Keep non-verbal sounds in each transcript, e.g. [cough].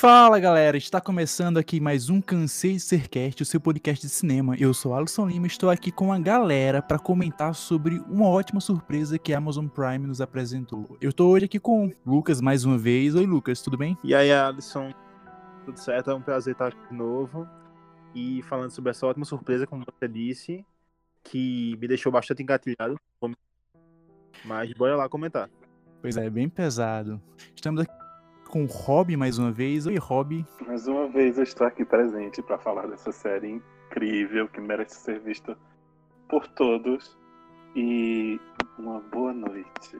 Fala galera, está começando aqui mais um Cansei de Ser Cast, o seu podcast de cinema. Eu sou Alisson Lima e estou aqui com a galera para comentar sobre uma ótima surpresa que a Amazon Prime nos apresentou. Eu estou hoje aqui com o Lucas mais uma vez. Oi Lucas, tudo bem? E aí Alisson, tudo certo? É um prazer estar aqui de novo e falando sobre essa ótima surpresa, como você disse, que me deixou bastante engatilhado. Mas bora lá comentar. Pois é, bem pesado. Estamos aqui com o Rob mais uma vez. Oi, Rob. Mais uma vez eu estou aqui presente para falar dessa série incrível que merece ser vista por todos. E uma boa noite.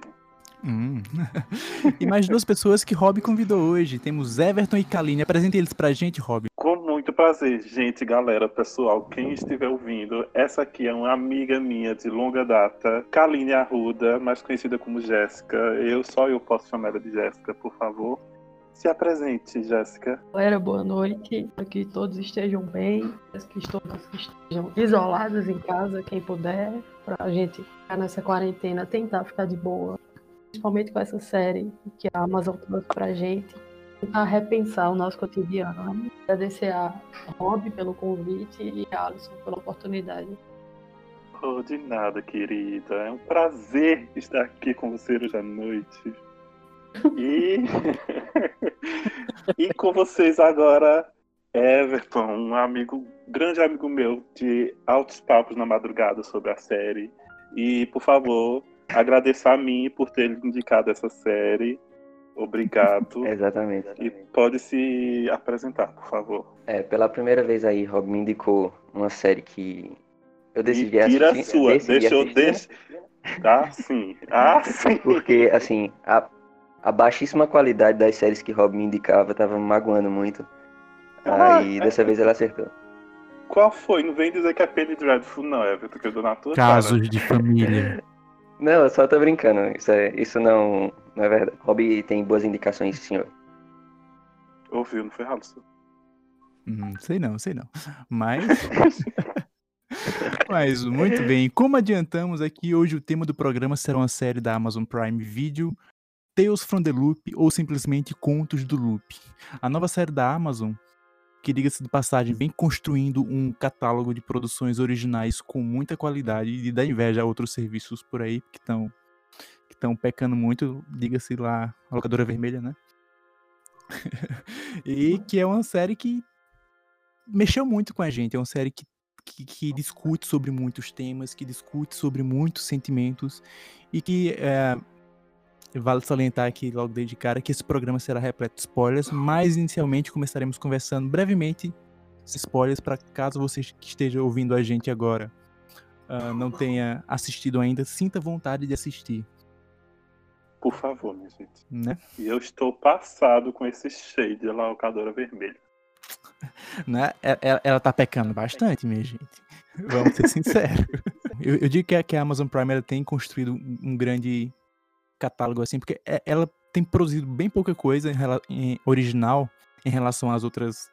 Hum. [laughs] e mais duas pessoas que Rob convidou hoje. Temos Everton e Kaline. Apresente eles pra gente, Rob. Com muito prazer, gente, galera, pessoal, quem estiver ouvindo, essa aqui é uma amiga minha de longa data, Kaline Arruda, mais conhecida como Jéssica. Eu só eu posso chamar ela de Jéssica, por favor. Se apresente, Jéssica. Galera, boa noite. Espero que todos estejam bem, que todos estejam isolados em casa, quem puder, para a gente ficar nessa quarentena, tentar ficar de boa. Principalmente com essa série que a Amazon trouxe pra gente. Tentar repensar o nosso cotidiano. Agradecer a Rob pelo convite e a Alisson pela oportunidade. Oh, de nada, querida. É um prazer estar aqui com você hoje à noite. E, [laughs] e com vocês agora, Everton, um amigo, grande amigo meu de altos papos na madrugada sobre a série. E, por favor, agradecer a mim por ter indicado essa série. Obrigado. [laughs] exatamente, E pode se apresentar, por favor. É, pela primeira vez aí, Rob me indicou uma série que eu decidi e tira assistir. a sua, deixa eu deixa. Ah, sim. Ah, [laughs] sim. Porque, assim, a, a baixíssima qualidade das séries que Rob me indicava tava me magoando muito. Ah, Aí, dessa vez ela acertou. Qual foi? Não vem dizer que é Penny Dreadful, não, Everton, que eu dou na tua Casos cara. de família. [laughs] Não, eu só tô brincando. Isso, é, isso não, não é verdade. Rob tem boas indicações, senhor. Ouviu, não foi, Alisson? Hum, sei não, sei não. Mas. [laughs] Mas, muito bem. Como adiantamos aqui, hoje o tema do programa será uma série da Amazon Prime Video, Tales from the Loop, ou simplesmente Contos do Loop. A nova série da Amazon, que diga-se de passagem, vem construindo um catálogo de produções originais com muita qualidade e dá inveja a outros serviços por aí que estão que estão pecando muito, diga-se lá, a locadora vermelha, né? [laughs] e que é uma série que mexeu muito com a gente. É uma série que, que, que discute sobre muitos temas, que discute sobre muitos sentimentos e que é, vale salientar aqui logo desde cara que esse programa será repleto de spoilers, mas inicialmente começaremos conversando brevemente spoilers para caso você que esteja ouvindo a gente agora ah, não tenha assistido ainda, sinta vontade de assistir, Por favor, minha gente. né? E eu estou passado com esse shade da locadora vermelha. [laughs] né? Ela, ela tá pecando bastante, minha gente. Vamos ser sinceros. [laughs] Eu, eu digo que a, que a Amazon Prime ela tem construído um grande catálogo assim, porque é- ela tem produzido bem pouca coisa em, em original em relação às outras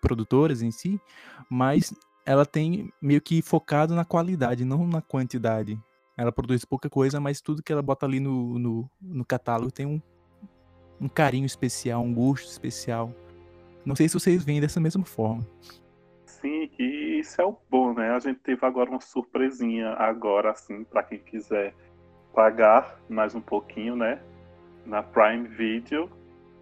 produtoras em si, mas ela tem meio que focado na qualidade, não na quantidade. Ela produz pouca coisa, mas tudo que ela bota ali no, no, no catálogo tem um, um carinho especial, um gosto especial. Não sei se vocês veem dessa mesma forma. Sim, e isso é o bom, né? A gente teve agora uma surpresinha agora, assim, para quem quiser pagar mais um pouquinho, né? Na Prime Video,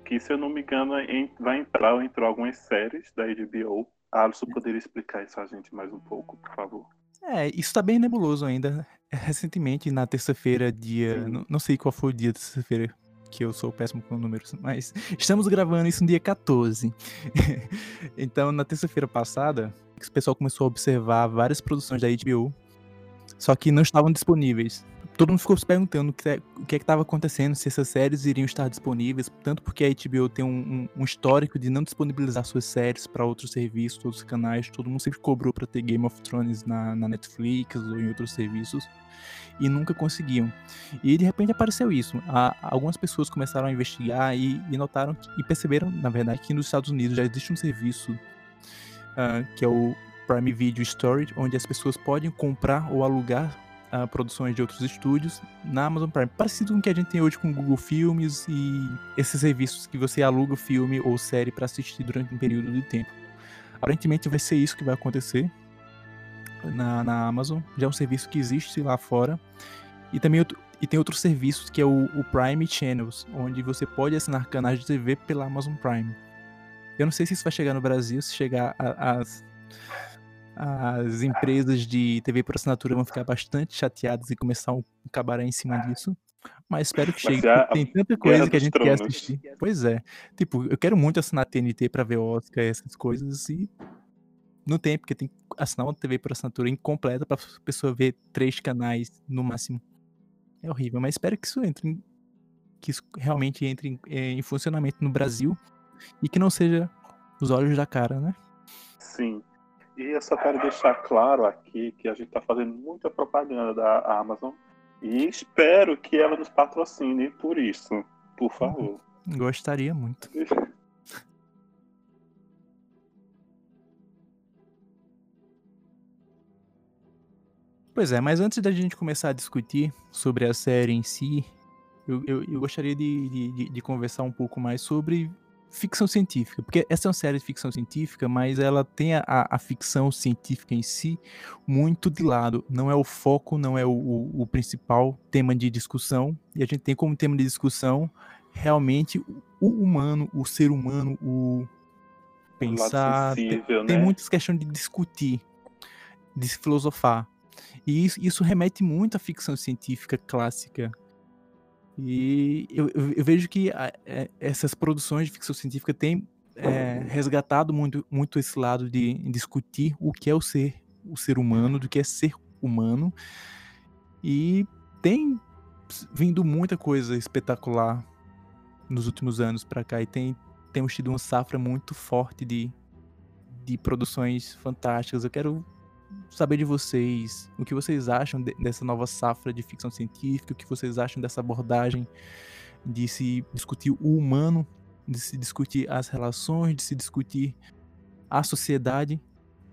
que se eu não me engano vai entrar ou entrou algumas séries da HBO. A Alisson poderia explicar isso a gente mais um pouco, por favor. É, isso tá bem nebuloso ainda. Recentemente, na terça-feira, dia. Não, não sei qual foi o dia da terça-feira, que eu sou péssimo com números, mas estamos gravando isso no dia 14. [laughs] então, na terça-feira passada, o pessoal começou a observar várias produções da HBO, só que não estavam disponíveis. Todo mundo ficou se perguntando o que é- o que é estava acontecendo, se essas séries iriam estar disponíveis, tanto porque a HBO tem um, um- um histórico de não disponibilizar suas séries para outros serviços, outros canais. Todo mundo sempre cobrou para ter Game of Thrones na, na Netflix ou em outros serviços e nunca conseguiam. E de repente apareceu isso. A- algumas pessoas começaram a investigar e, e notaram que- e perceberam, na verdade, que nos Estados Unidos já existe um serviço ah, que é o Prime Video Storage, onde as pessoas podem comprar ou alugar produções de outros estúdios na Amazon Prime. Parecido com o que a gente tem hoje com o Google Filmes e esses serviços que você aluga filme ou série para assistir durante um período de tempo. Aparentemente vai ser isso que vai acontecer na, na Amazon. Já é um serviço que existe lá fora. E também e tem outros serviços que é o, o, Prime Channels, onde você pode assinar canais de TV pela Amazon Prime. Eu não sei se isso vai chegar no Brasil, se chegar as as empresas de TV por assinatura vão ficar bastante chateadas e começar um cabaré em cima disso. Mas espero que chegue, porque tem tanta coisa que a gente tronos. quer assistir. Pois é. Tipo, eu quero muito assinar TNT pra ver Oscar, essas coisas, e não tem, porque tem que assinar uma TV por assinatura incompleta pra pessoa ver três canais no máximo. É horrível, mas espero que isso entre, que isso realmente entre em, eh, em funcionamento no Brasil e que não seja os olhos da cara, né? Sim. E eu só quero deixar claro aqui que a gente está fazendo muita propaganda da Amazon e espero que ela nos patrocine por isso, por favor. Gostaria muito. Pois é, mas antes da gente começar a discutir sobre a série em si, eu, eu, eu gostaria de, de, de, conversar um pouco mais sobre ficção científica, porque essa é uma série de ficção científica, mas ela tem a, a ficção científica em si muito de lado. Não é o foco, não é o, o, o, principal tema de discussão, e a gente tem como tema de discussão realmente o humano, o ser humano, o pensar. Sensível, tem, né? muitas questões de discutir, de se filosofar. E isso, isso remete muito à ficção científica clássica, e eu, eu, vejo que a, é, essas produções de ficção científica têm é, resgatado muito, muito esse lado de discutir o que é o ser, o ser humano, do que é ser humano. E tem vindo muita coisa espetacular nos últimos anos para cá e tem temos tido uma safra muito forte de, de produções fantásticas. Eu quero saber de vocês o que vocês acham de, dessa nova safra de ficção científica, o que vocês acham dessa abordagem de se discutir o humano, de se discutir as relações, de se discutir a sociedade.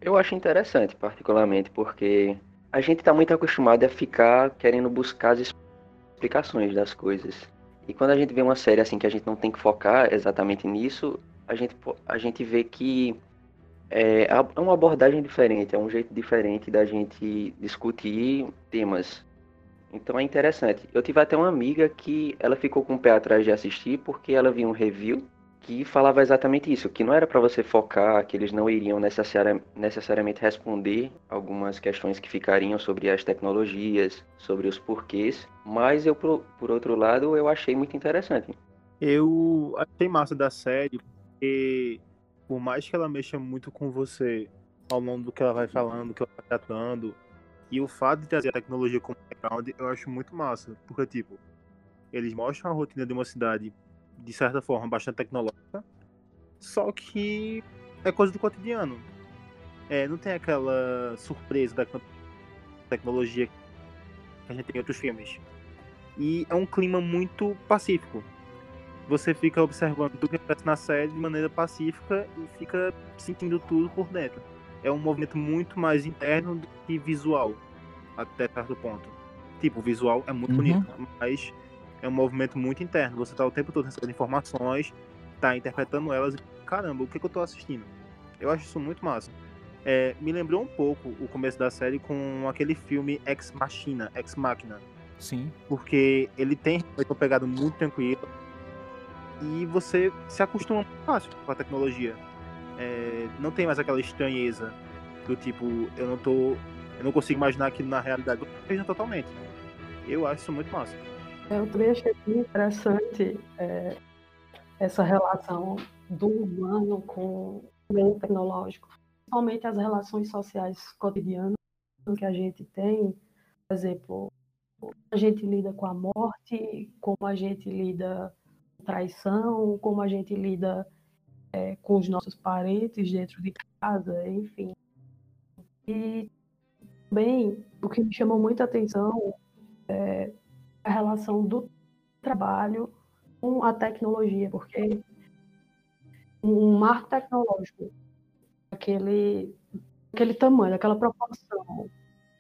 Eu acho interessante, particularmente, porque a gente está muito acostumado a ficar querendo buscar as explicações das coisas. E quando a gente vê uma série assim que a gente não tem que focar exatamente nisso, a gente, a gente vê que é, é uma abordagem diferente, é um jeito diferente da gente discutir temas. Então é interessante. Eu tive até uma amiga que ela ficou com o pé atrás de assistir porque ela viu um review que falava exatamente isso, que não era para você focar, que eles não iriam necessariamente responder algumas questões que ficariam sobre as tecnologias, sobre os porquês, mas eu, por, por outro lado, eu achei muito interessante. Eu achei massa da série porque por mais que ela mexa muito com você ao longo do que ela vai falando, do que ela vai tratando, e o fato de trazer a tecnologia como background, eu acho muito massa. Porque, tipo, eles mostram a rotina de uma cidade, de certa forma, bastante tecnológica, só que é coisa do cotidiano. É, não tem aquela surpresa da tecnologia que a gente tem em outros filmes. E é um clima muito pacífico você fica observando tudo que acontece na série de maneira pacífica e fica sentindo tudo por dentro. É um movimento muito mais interno do que visual, até certo ponto. Tipo, o visual é muito uhum. bonito, mas é um movimento muito interno. Você tá o tempo todo recebendo informações, tá interpretando elas e, caramba, o que, que eu tô assistindo? Eu acho isso muito massa. É, me lembrou um pouco o começo da série com aquele filme Ex Machina, Ex Machina. Sim. Porque ele tem uma pegada muito tranquila, e você se acostuma fácil com a tecnologia. É, não tem mais aquela estranheza do tipo, eu não tô. Eu não consigo imaginar aquilo na realidade. Veja totalmente. Eu acho isso muito massa. Eu também achei interessante é, essa relação do humano com o meio tecnológico. Principalmente as relações sociais cotidianas que a gente tem. Por exemplo, a gente lida com a morte, como a gente lida traição, como a gente lida é, com os nossos parentes dentro de casa, enfim. E também o que me chamou muita atenção é a relação do trabalho com a tecnologia, porque um marco tecnológico, aquele, aquele tamanho, aquela proporção,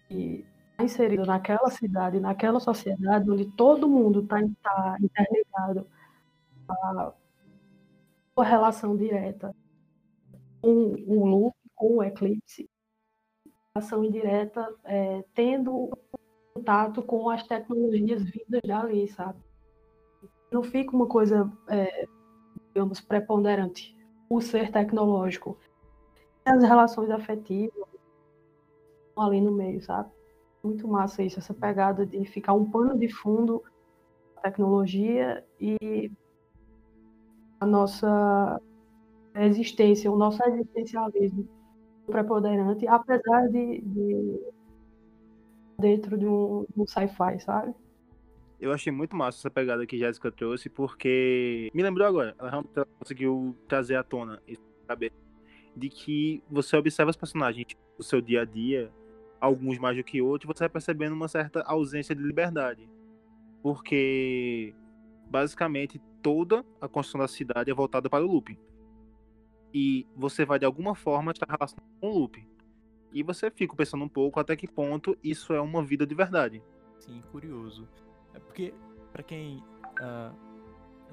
e inserido naquela cidade, naquela sociedade, onde todo mundo está tá interligado a uma relação direta com o loop, com o eclipse, relação indireta, é, tendo contato com as tecnologias vindas dali, sabe? Não fica uma coisa, é, digamos, preponderante o ser tecnológico. As relações afetivas ali no meio, sabe? Muito massa isso, essa pegada de ficar um pano de fundo tecnologia e a nossa existência, o nosso existencialismo preponderante, apesar de, de dentro de um, um sci-fi, sabe? Eu achei muito massa essa pegada que Jéssica trouxe, porque me lembrou agora, ela realmente conseguiu trazer à tona saber de que você observa os personagens do seu dia a dia, alguns mais do que outros, você vai percebendo uma certa ausência de liberdade. Porque basicamente toda a construção da cidade é voltada para o looping. E você vai de alguma forma estar relacionado com o looping. E você fica pensando um pouco até que ponto isso é uma vida de verdade. Sim, curioso. É porque, para quem uh,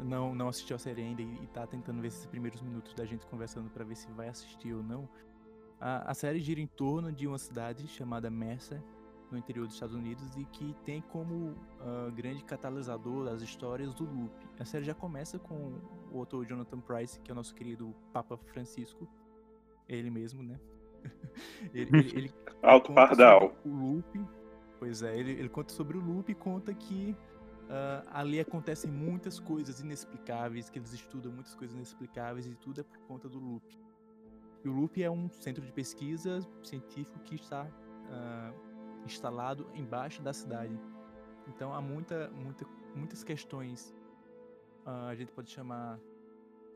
não, não assistiu a série ainda e, e tá tentando ver esses primeiros minutos da gente conversando para ver se vai assistir ou não, a, a série gira em torno de uma cidade chamada Mercer, no interior dos Estados Unidos, e que tem como uh, grande catalisador as histórias do loop. A série já começa com o autor Jonathan Price, que é o nosso querido Papa Francisco, ele mesmo, né? [laughs] ele, ele, ele [laughs] Alto Pardal. O loop Pois é, ele, ele conta sobre o loop e conta que uh, ali acontecem muitas coisas inexplicáveis, que eles estudam muitas coisas inexplicáveis e tudo é por conta do loop. E o loop é um centro de pesquisa científico que está uh, instalado embaixo da cidade. Então há muita, muita, muitas questões, uh, a gente pode chamar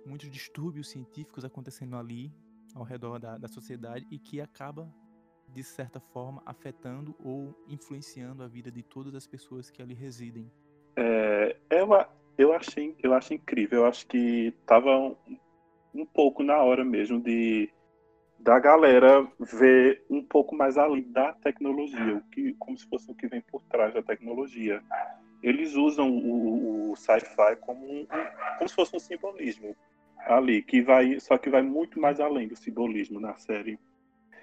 muitos distúrbios científicos acontecendo ali ao redor da, da sociedade e que acaba de certa forma, afetando ou influenciando a vida de todas as pessoas que ali residem. É, eu, eu, achei, eu achei incrível. Eu acho que estava um, um pouco na hora mesmo de da galera ver um pouco mais além da tecnologia, o que, como se fosse o que vem por trás da tecnologia. Eles usam o, o sci-fi como, um, como se fosse um simbolismo ali, que vai, só que vai muito mais além do simbolismo na série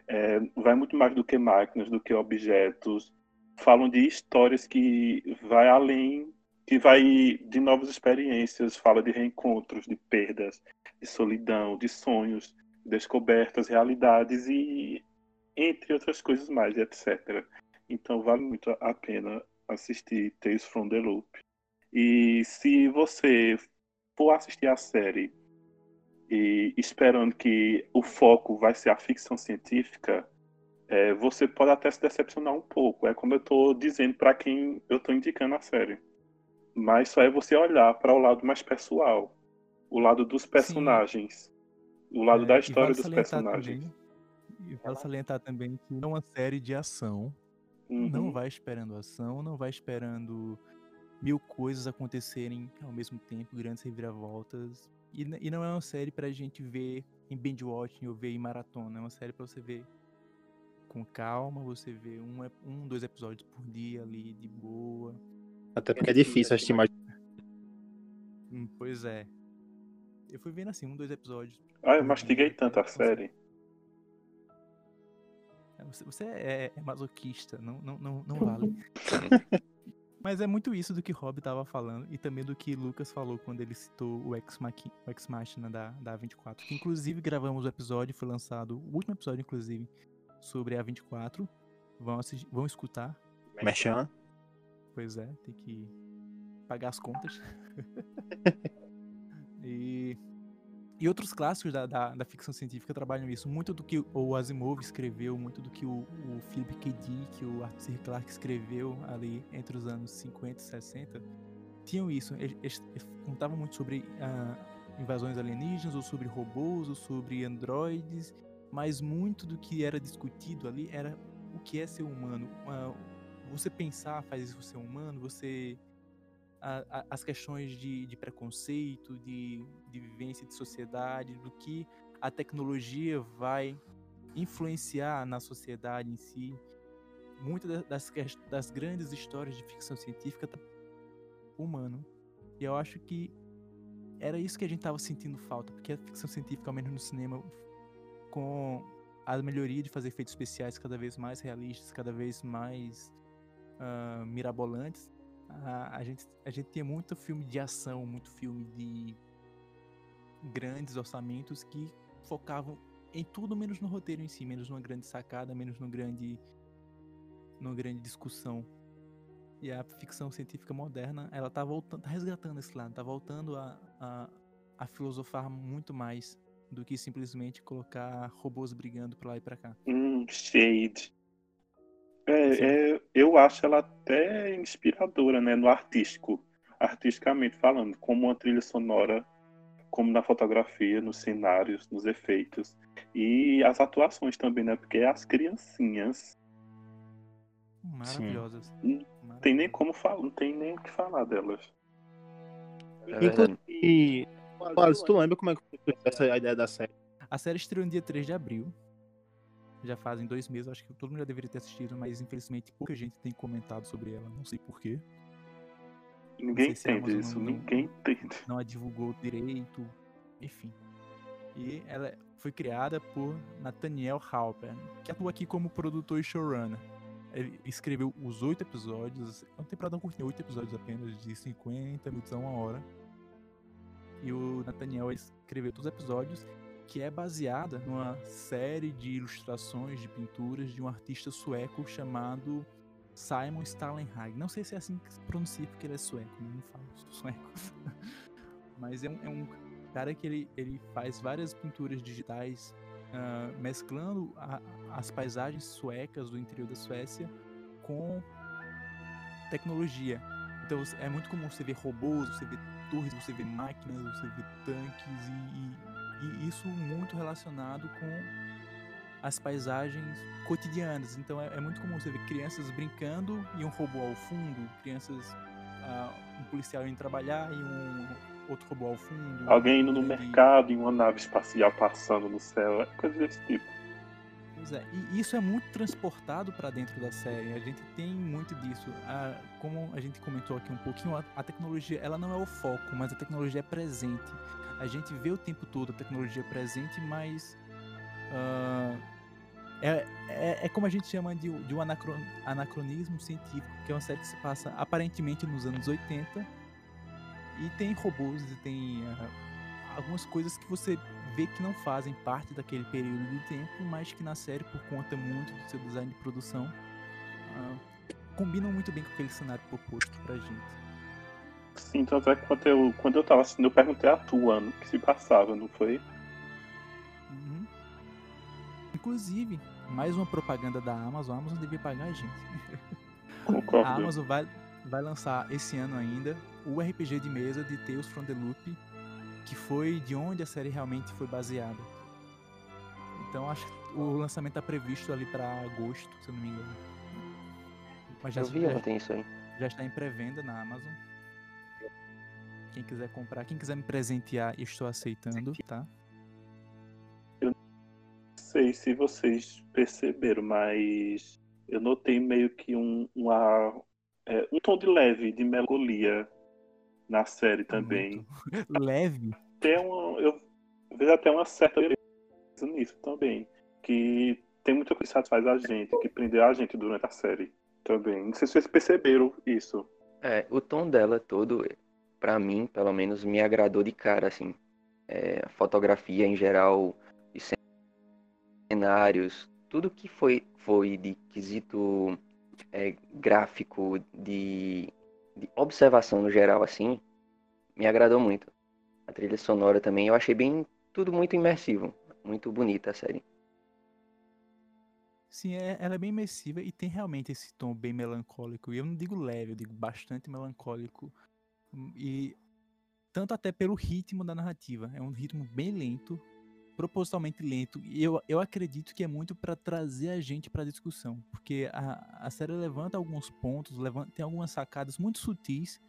é, vai muito mais do que máquinas, do que objetos. Falam de histórias que vai além, que vai de novas experiências, fala de reencontros, de perdas, de solidão, de sonhos, descobertas, realidades e entre outras coisas mais, etc. Então vale muito a pena assistir Tales from the Loop. E se você for assistir a série e esperando que o foco vai ser a ficção científica, é, você pode até se decepcionar um pouco. É como eu estou dizendo para quem eu estou indicando a série. Mas só é você olhar para o lado mais pessoal, o lado dos personagens, Sim. O lado é, da história vale dos personagens. Também, e vale salientar também que é uma série de ação. Uhum. Não vai esperando ação, não vai esperando mil coisas acontecerem ao mesmo tempo, grandes reviravoltas. E, e não é uma série pra gente ver em binge watching ou ver em maratona. É uma série pra você ver com calma, você vê um, um dois episódios por dia ali, de boa. Até porque é difícil assistir mais. Hum, pois é. Eu fui vendo assim, um, dois episódios. Ah, eu mastiguei tanto a série. É, você, você é, é, masoquista, não, não, não, não vale. [laughs] Mas é muito isso do que Rob tava falando e também do que Lucas falou quando ele citou o Ex, Machina, o Ex Machina da, da 24. Que inclusive gravamos o episódio, foi lançado o último episódio, inclusive, sobre a 24. Vão, assistir, vão escutar. Mechan. Pois é, tem que pagar as contas. [laughs] e e outros clássicos da, da, da, ficção científica trabalham isso. Muito do que o Asimov escreveu, muito do que o, o Philip K. Dick, o Arthur C. Clarke escreveu ali entre os anos 50 e 60, tinham isso. Eles, eles contavam muito sobre uh, invasões alienígenas, ou sobre robôs, ou sobre androides, mas muito do que era discutido ali era o que é ser humano. Uh, você pensar faz isso ser humano, você a, a, as questões de, de preconceito, de, de vivência de sociedade, do que a tecnologia vai influenciar na sociedade em si. muitas das, das grandes histórias de ficção científica tá humano. E eu acho que era isso que a gente tava sentindo falta, porque a ficção científica, ao menos no cinema, com a melhoria de fazer efeitos especiais cada vez mais realistas, cada vez mais uh, mirabolantes, a, gente, a gente tinha muito filme de ação, muito filme de grandes orçamentos que focavam em tudo menos no roteiro em si, menos numa grande sacada, menos numa grande, numa grande discussão. E a ficção científica moderna, ela tá voltando, tá resgatando esse lado, tá voltando a, a, a filosofar muito mais do que simplesmente colocar robôs brigando pra lá e pra cá. Hum, shade. É, é, eu acho ela até inspiradora, né, no artístico, artisticamente falando, como uma trilha sonora, como na fotografia, nos cenários, nos efeitos e as atuações também, né, porque as criancinhas maravilhosas. Não tem nem como falar, não tem nem o que falar delas. É Wallace, tu lembra como é que foi essa ideia da série? A série estreou no dia 3 de abril. Já fazem dois meses, acho que todo mundo já deveria ter assistido, mas infelizmente pouca gente tem comentado sobre ela, não sei porquê. Ninguém entende isso, não, ninguém entende. Não a divulgou direito, enfim. E ela foi criada por Nathaniel Halper, que atua aqui como produtor e showrunner. Ele escreveu os oito episódios, é uma temporada curtinha, oito episódios apenas, de 50 minutos a uma hora. E o Nathaniel escreveu todos os episódios, que é baseada numa série de ilustrações, de pinturas de um artista sueco chamado Simon Stalenhag. Não sei se é assim que se pronuncia, porque ele é sueco, não falo sueco. [laughs] Mas é um, é um, cara que ele, ele faz várias pinturas digitais uh, mesclando a, as paisagens suecas do interior da Suécia com tecnologia. Então é muito comum você ver robôs, você ver torres, você ver máquinas, você ver tanques e, e, e isso muito relacionado com as paisagens cotidianas. Então é, é, muito comum você ver crianças brincando e um robô ao fundo, crianças, uh, um policial indo trabalhar e um outro robô ao fundo. Alguém indo no e... mercado e uma nave espacial passando no céu, é coisa desse tipo. Pois é, e isso é muito transportado para dentro da série. A gente tem muito disso. A, como a gente comentou aqui um pouquinho, a, a, tecnologia ela não é o foco, mas a tecnologia é presente. A gente vê o tempo todo a tecnologia presente, mas uh, é, é, é, como a gente chama de, de um anacron, anacronismo científico, que é uma série que se passa aparentemente nos anos 80 e tem robôs e tem uh, algumas coisas que você vê que não fazem parte daquele período de tempo, mas que na série, por conta muito do seu design de produção, uh, combinam muito bem com aquele cenário proposto pra gente. Sim, tanto é que quando eu, quando eu tava assistindo, eu perguntei a tu ano que se passava, não foi? Uhum. Inclusive, mais uma propaganda da Amazon, a Amazon devia pagar a gente. [laughs] Concordo. A Amazon vai, vai lançar esse ano ainda o RPG de mesa de Tales from the Loop, que foi de onde a série realmente foi baseada. Então acho que o lançamento está previsto ali para agosto, se eu não me engano. Mas já, eu vi já, isso aí. Já está em pré-venda na Amazon. Quem quiser comprar, quem quiser me presentear, estou aceitando, tá? Eu não sei se vocês perceberam, mas eu notei meio que um, uma, é, um tom de leve, de melancolia na série também. Muito [laughs] leve? Tem uma, eu vejo até uma certa beleza nisso também. Que tem muita coisa que satisfaz a gente, que prendeu a gente durante a série também. Não sei se vocês perceberam isso. É, o tom dela todo, para mim, pelo menos, me agradou de cara, assim. É, a fotografia em geral, os cenários, tudo que foi, foi de quesito é, gráfico, de de observação no geral, assim, me agradou muito. A trilha sonora também, eu achei bem tudo muito imersivo, muito bonita a série. Sim, é, ela é bem imersiva e tem realmente esse tom bem melancólico. E eu não digo leve, eu digo bastante melancólico. E tanto até pelo ritmo da narrativa. É um ritmo bem lento, propositalmente lento. E eu, eu acredito que é muito para trazer a gente para a discussão, porque a, a série levanta alguns pontos, levanta, tem algumas sacadas muito sutis,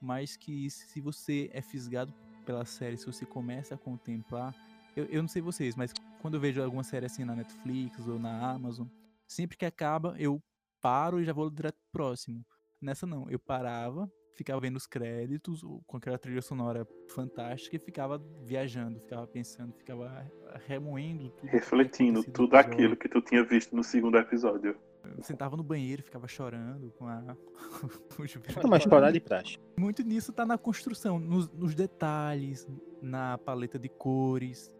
mas que se você é fisgado pela série, se você começa a contemplar, eu, eu não sei vocês, mas quando eu vejo alguma série assim na Netflix ou na Amazon, sempre que acaba eu paro e já vou direto pro próximo. Nessa não, eu parava, ficava vendo os créditos, com aquela trilha sonora fantástica e ficava viajando, ficava pensando, ficava remoendo tudo. Refletindo tudo aquilo que tu tinha visto no segundo episódio. Eu sentava no banheiro, ficava chorando com a. [laughs] Mas chorar de praxe. Muito nisso tá na construção, nos, nos detalhes, na paleta de cores,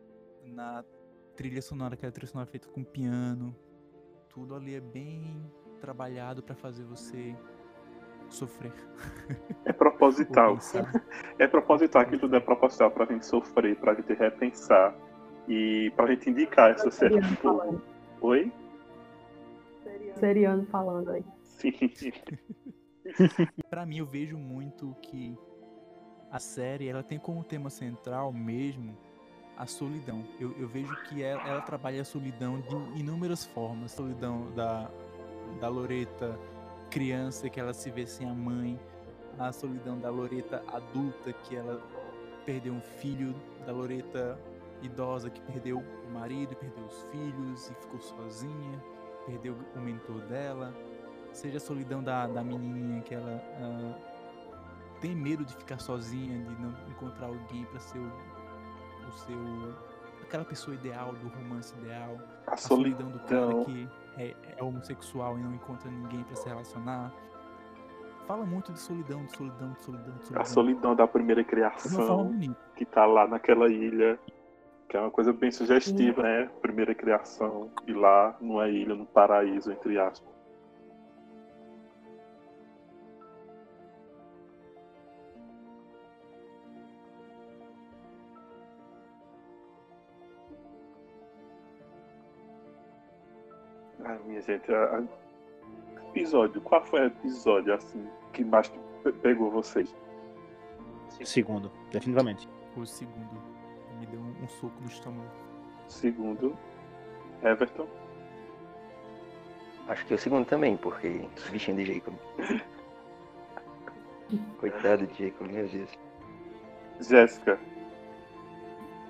na trilha sonora, aquela trilha sonora feita com piano. Tudo ali é bem trabalhado para fazer você sofrer. É proposital. é proposital, aquilo tudo é proposital pra gente sofrer, pra gente repensar e pra gente indicar essa série. Tipo... Oi? Seriano falando aí. Sim. [laughs] pra mim, eu vejo muito que a série ela tem como tema central mesmo a solidão. Eu, eu vejo que ela, ela, trabalha a solidão de inúmeras formas. A solidão da, da Loreta criança, que ela se vê sem a mãe. A solidão da Loreta adulta, que ela perdeu um filho. Da Loreta idosa, que perdeu o marido, perdeu os filhos e ficou sozinha. Perdeu o mentor dela. Seja a solidão da, da menininha, que ela uh, tem medo de ficar sozinha, de não encontrar alguém para ser o o seu aquela pessoa ideal, do romance ideal, a, a solidão. do cara que é, é homossexual e não encontra ninguém para se relacionar. Fala muito de solidão, de solidão, de solidão, de solidão. A solidão da primeira criação, que tá lá naquela ilha, que é uma coisa bem sugestiva, né? Primeira criação, e lá numa ilha, no paraíso, entre aspas. Gente, a, a... episódio, qual foi o episódio assim que mais pegou vocês? Segundo, definitivamente. O segundo. Me deu um, um soco no estômago. Segundo, Everton. Acho que é o segundo também, porque os bichinhos de Jacob. [laughs] Coitado de Jacob, meu Deus. Jéssica.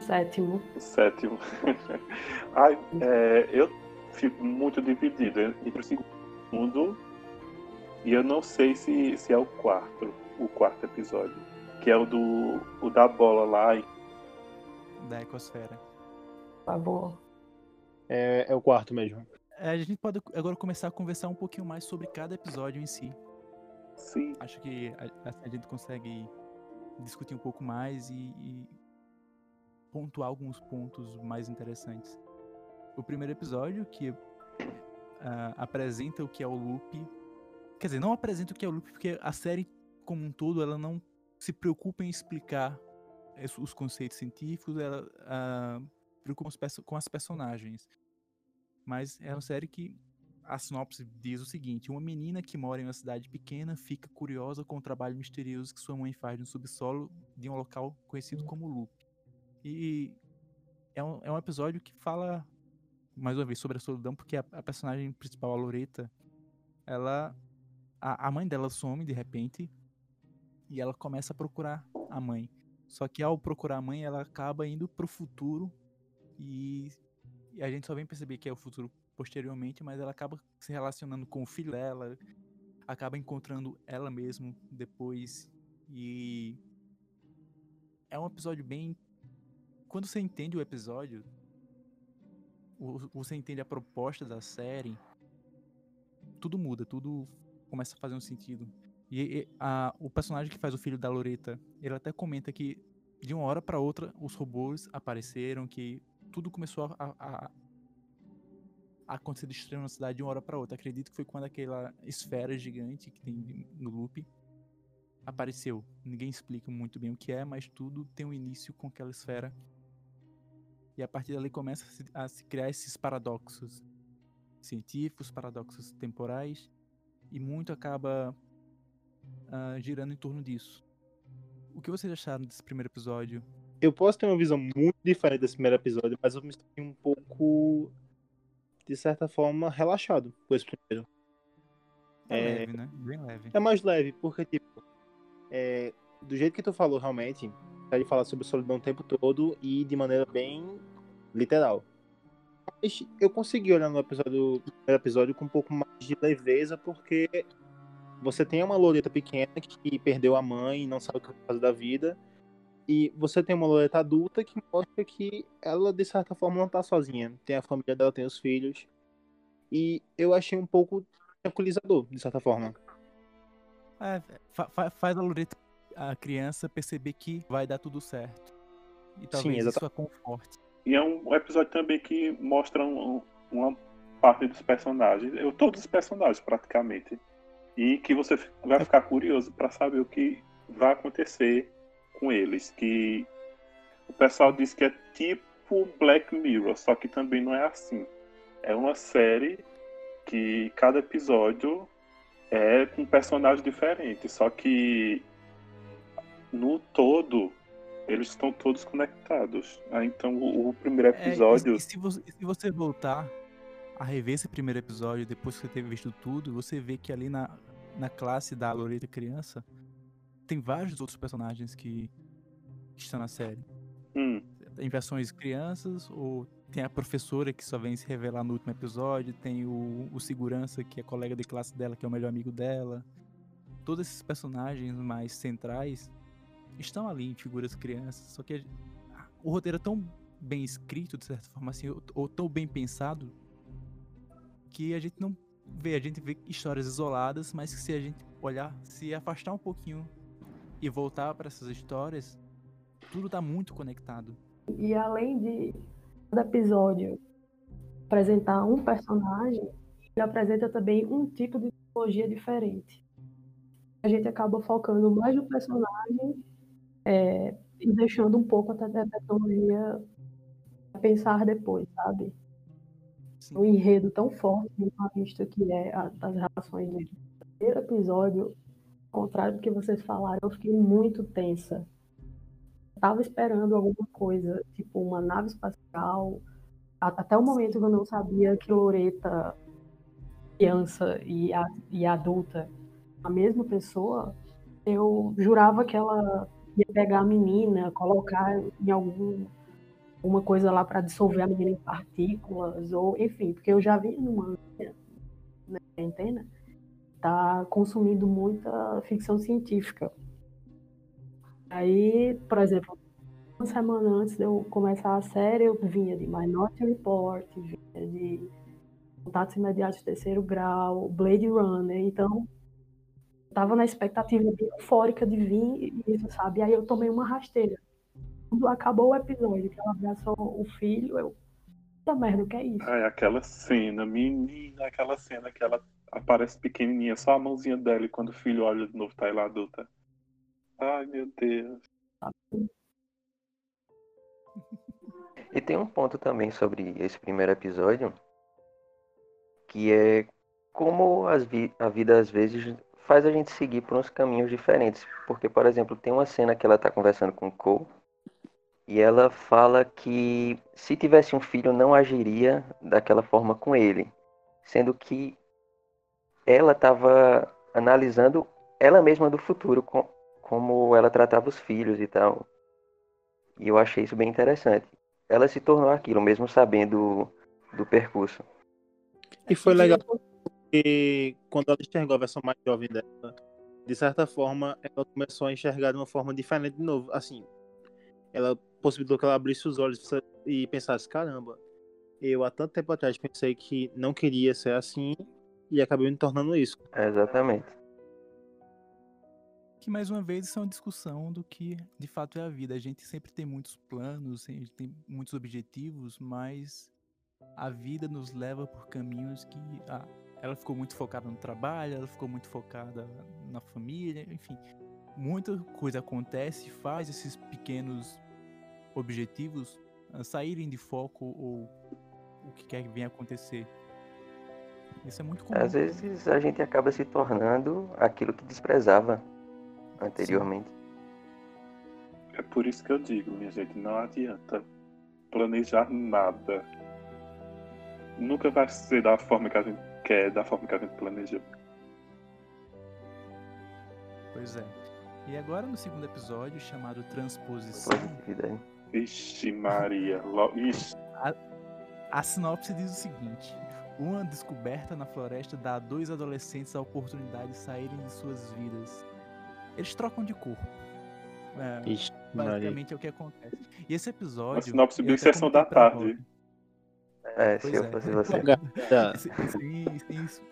Sétimo. Sétimo. [laughs] Ai, é, eu fico muito dividido entre o segundo e eu não sei se, se é o quarto, o quarto episódio, que é o do o da bola lá. Da ecosfera. Tá bom. É, é o quarto mesmo. É, a gente pode agora começar a conversar um pouquinho mais sobre cada episódio em si. Sim. Acho que a, a gente consegue discutir um pouco mais e, e pontuar alguns pontos mais interessantes o primeiro episódio, que uh, apresenta o que é o loop. Quer dizer, não apresenta o que é o loop, porque a série como um todo, ela não se preocupa em explicar os conceitos científicos, ela uh, preocupa com as personagens. Mas é uma série que a sinopse diz o seguinte: uma menina que mora em uma cidade pequena fica curiosa com o trabalho misterioso que sua mãe faz no subsolo de um local conhecido como Loop. E é um, é um episódio que fala mais uma vez, sobre a solidão, porque a, a personagem principal, a Loreta, ela. A, a mãe dela some de repente e ela começa a procurar a mãe. Só que ao procurar a mãe, ela acaba indo pro futuro e, e a gente só vem perceber que é o futuro posteriormente, mas ela acaba se relacionando com o filho dela, acaba encontrando ela mesmo depois e é um episódio bem quando você entende o episódio, você entende a proposta da série, tudo muda, tudo começa a fazer um sentido. E, e a, o personagem que faz o filho da Loreta, ele até comenta que de uma hora para outra os robôs apareceram, que tudo começou a, a, a acontecer de estranho na cidade de uma hora para outra. Acredito que foi quando aquela esfera gigante que tem no loop apareceu. Ninguém explica muito bem o que é, mas tudo tem um início com aquela esfera e a partir dali começa a se, criar esses paradoxos científicos, paradoxos temporais, e muito acaba uh, girando em torno disso. O que vocês acharam desse primeiro episódio? Eu posso ter uma visão muito diferente desse primeiro episódio, mas eu me senti um pouco, de certa forma, relaxado com esse primeiro. É, é leve, né? Bem leve. É mais leve, porque, tipo, é, do jeito que tu falou, realmente, ele fala sobre solidão o tempo todo e de maneira bem literal. Mas eu consegui olhar no episódio, primeiro episódio com um pouco mais de leveza, porque você tem uma Loreta pequena que perdeu a mãe e não sabe o que fazer da vida. E você tem uma Loreta adulta que mostra que ela, de certa forma, não tá sozinha. Tem a família dela, tem os filhos. E eu achei um pouco tranquilizador, de certa forma. É, fa- faz a Loreta, a criança, perceber que vai dar tudo certo. E talvez exata- isso a conforte. E é um episódio também que mostra um- uma parte dos personagens, eu, todos os personagens praticamente. E que você vai ficar curioso para saber o que vai acontecer com eles. Que o pessoal diz que é tipo Black Mirror, só que também não é assim. É uma série que cada episódio é com um personagem diferente, só que no todo eles estão todos conectados. Ah, então o, o primeiro É, e- episódio e, se você, se você voltar a rever esse primeiro episódio, depois que você ter visto tudo, você vê que ali na, na classe da Loreta criança, tem vários outros personagens que, que estão na série. Hum, Tem versões crianças, ou tem a professora que só vem se revelar no último episódio, tem o, o segurança que é colega de classe dela, que é o melhor amigo dela. Todos esses personagens mais centrais estão ali em figuras crianças, só que o roteiro é tão bem escrito, de certa forma, assim, ou, tão bem pensado, que a gente não vê, a gente vê histórias isoladas, mas que se a gente olhar, se afastar um pouquinho e voltar para essas histórias, tudo tá muito conectado. E além de cada episódio apresentar um personagem, ele apresenta também um tipo de psicologia diferente. A gente acaba focando mais no personagem é, e deixando um pouco a te- a tecnologia a pensar depois, sabe? Sim. Um enredo tão forte, uma vista que é a, das relações dele. No primeiro episódio, ao contrário do que vocês falaram, eu fiquei muito tensa tava esperando alguma coisa, tipo uma nave espacial. Até o momento que eu não sabia que Loreta, criança e, a, e adulta, a mesma pessoa, eu jurava que ela ia pegar a menina, colocar em algum uma coisa lá para dissolver a menina em partículas, ou enfim, porque eu já vi numa na quarentena, tá consumindo muita ficção científica. Aí, por exemplo, uma semana antes de eu começar a série, eu vinha de Minority Report, vinha de Contatos Imediatos Terceiro Grau, Blade Runner, então tava na expectativa eufórica de vir isso, sabe? Aí eu tomei uma rasteira. Quando acabou o episódio, que ela abraçou o filho, eu. Puta merda, o que é isso? ai, aquela cena, menina, aquela cena que ela aparece pequenininha, só a mãozinha dela e quando o filho olha de novo tá ela adulta. Ai, meu Deus. E tem um ponto também sobre esse primeiro episódio, que é como as vi- a vida às vezes faz a gente seguir por uns caminhos diferentes. Porque, por exemplo, tem uma cena que ela tá conversando com o Cole e ela fala que se tivesse um filho não agiria daquela forma com ele, sendo que ela estava analisando ela mesma do futuro, com- como ela tratava os filhos e tal. E eu achei isso bem interessante ela se tornou aquilo, mesmo sabendo do percurso. E foi legal porque quando ela enxergou a versão mais jovem dela, de certa forma, ela começou a enxergar de uma forma diferente de novo. Assim, ela possibilitou que ela abrisse os olhos e pensasse, caramba, eu há tanto tempo atrás pensei que não queria ser assim e acabei me tornando isso. Exatamente. Que mais uma vez isso é uma discussão do que de fato é a vida. A gente sempre tem muitos planos, a gente tem muitos objetivos, mas a vida nos leva por caminhos que ah, ela ficou muito focada no trabalho, ela ficou muito focada na família, enfim, muita coisa acontece, faz esses pequenos objetivos ah, saírem de foco ou o que quer que venha acontecer. Isso é muito comum. Às vezes a gente acaba se tornando aquilo que desprezava anteriormente. É por isso que eu digo, minha gente, não adianta planejar nada. Nunca vai ser da forma que a gente quer, da forma que a gente planejou. Pois é. E agora no segundo episódio, chamado Transposição. Ixi, Maria. Lo... Ixi, A sinopse diz o seguinte: uma descoberta na floresta dá a dois adolescentes a oportunidade de saírem de suas vidas. Eles trocam de corpo. É, Ixi, Maria. basicamente é o que acontece. E esse episódio. A sinopse bem sessão da tarde. Rob. É, Pois se eu é. fosse você. Tá. [laughs] sem,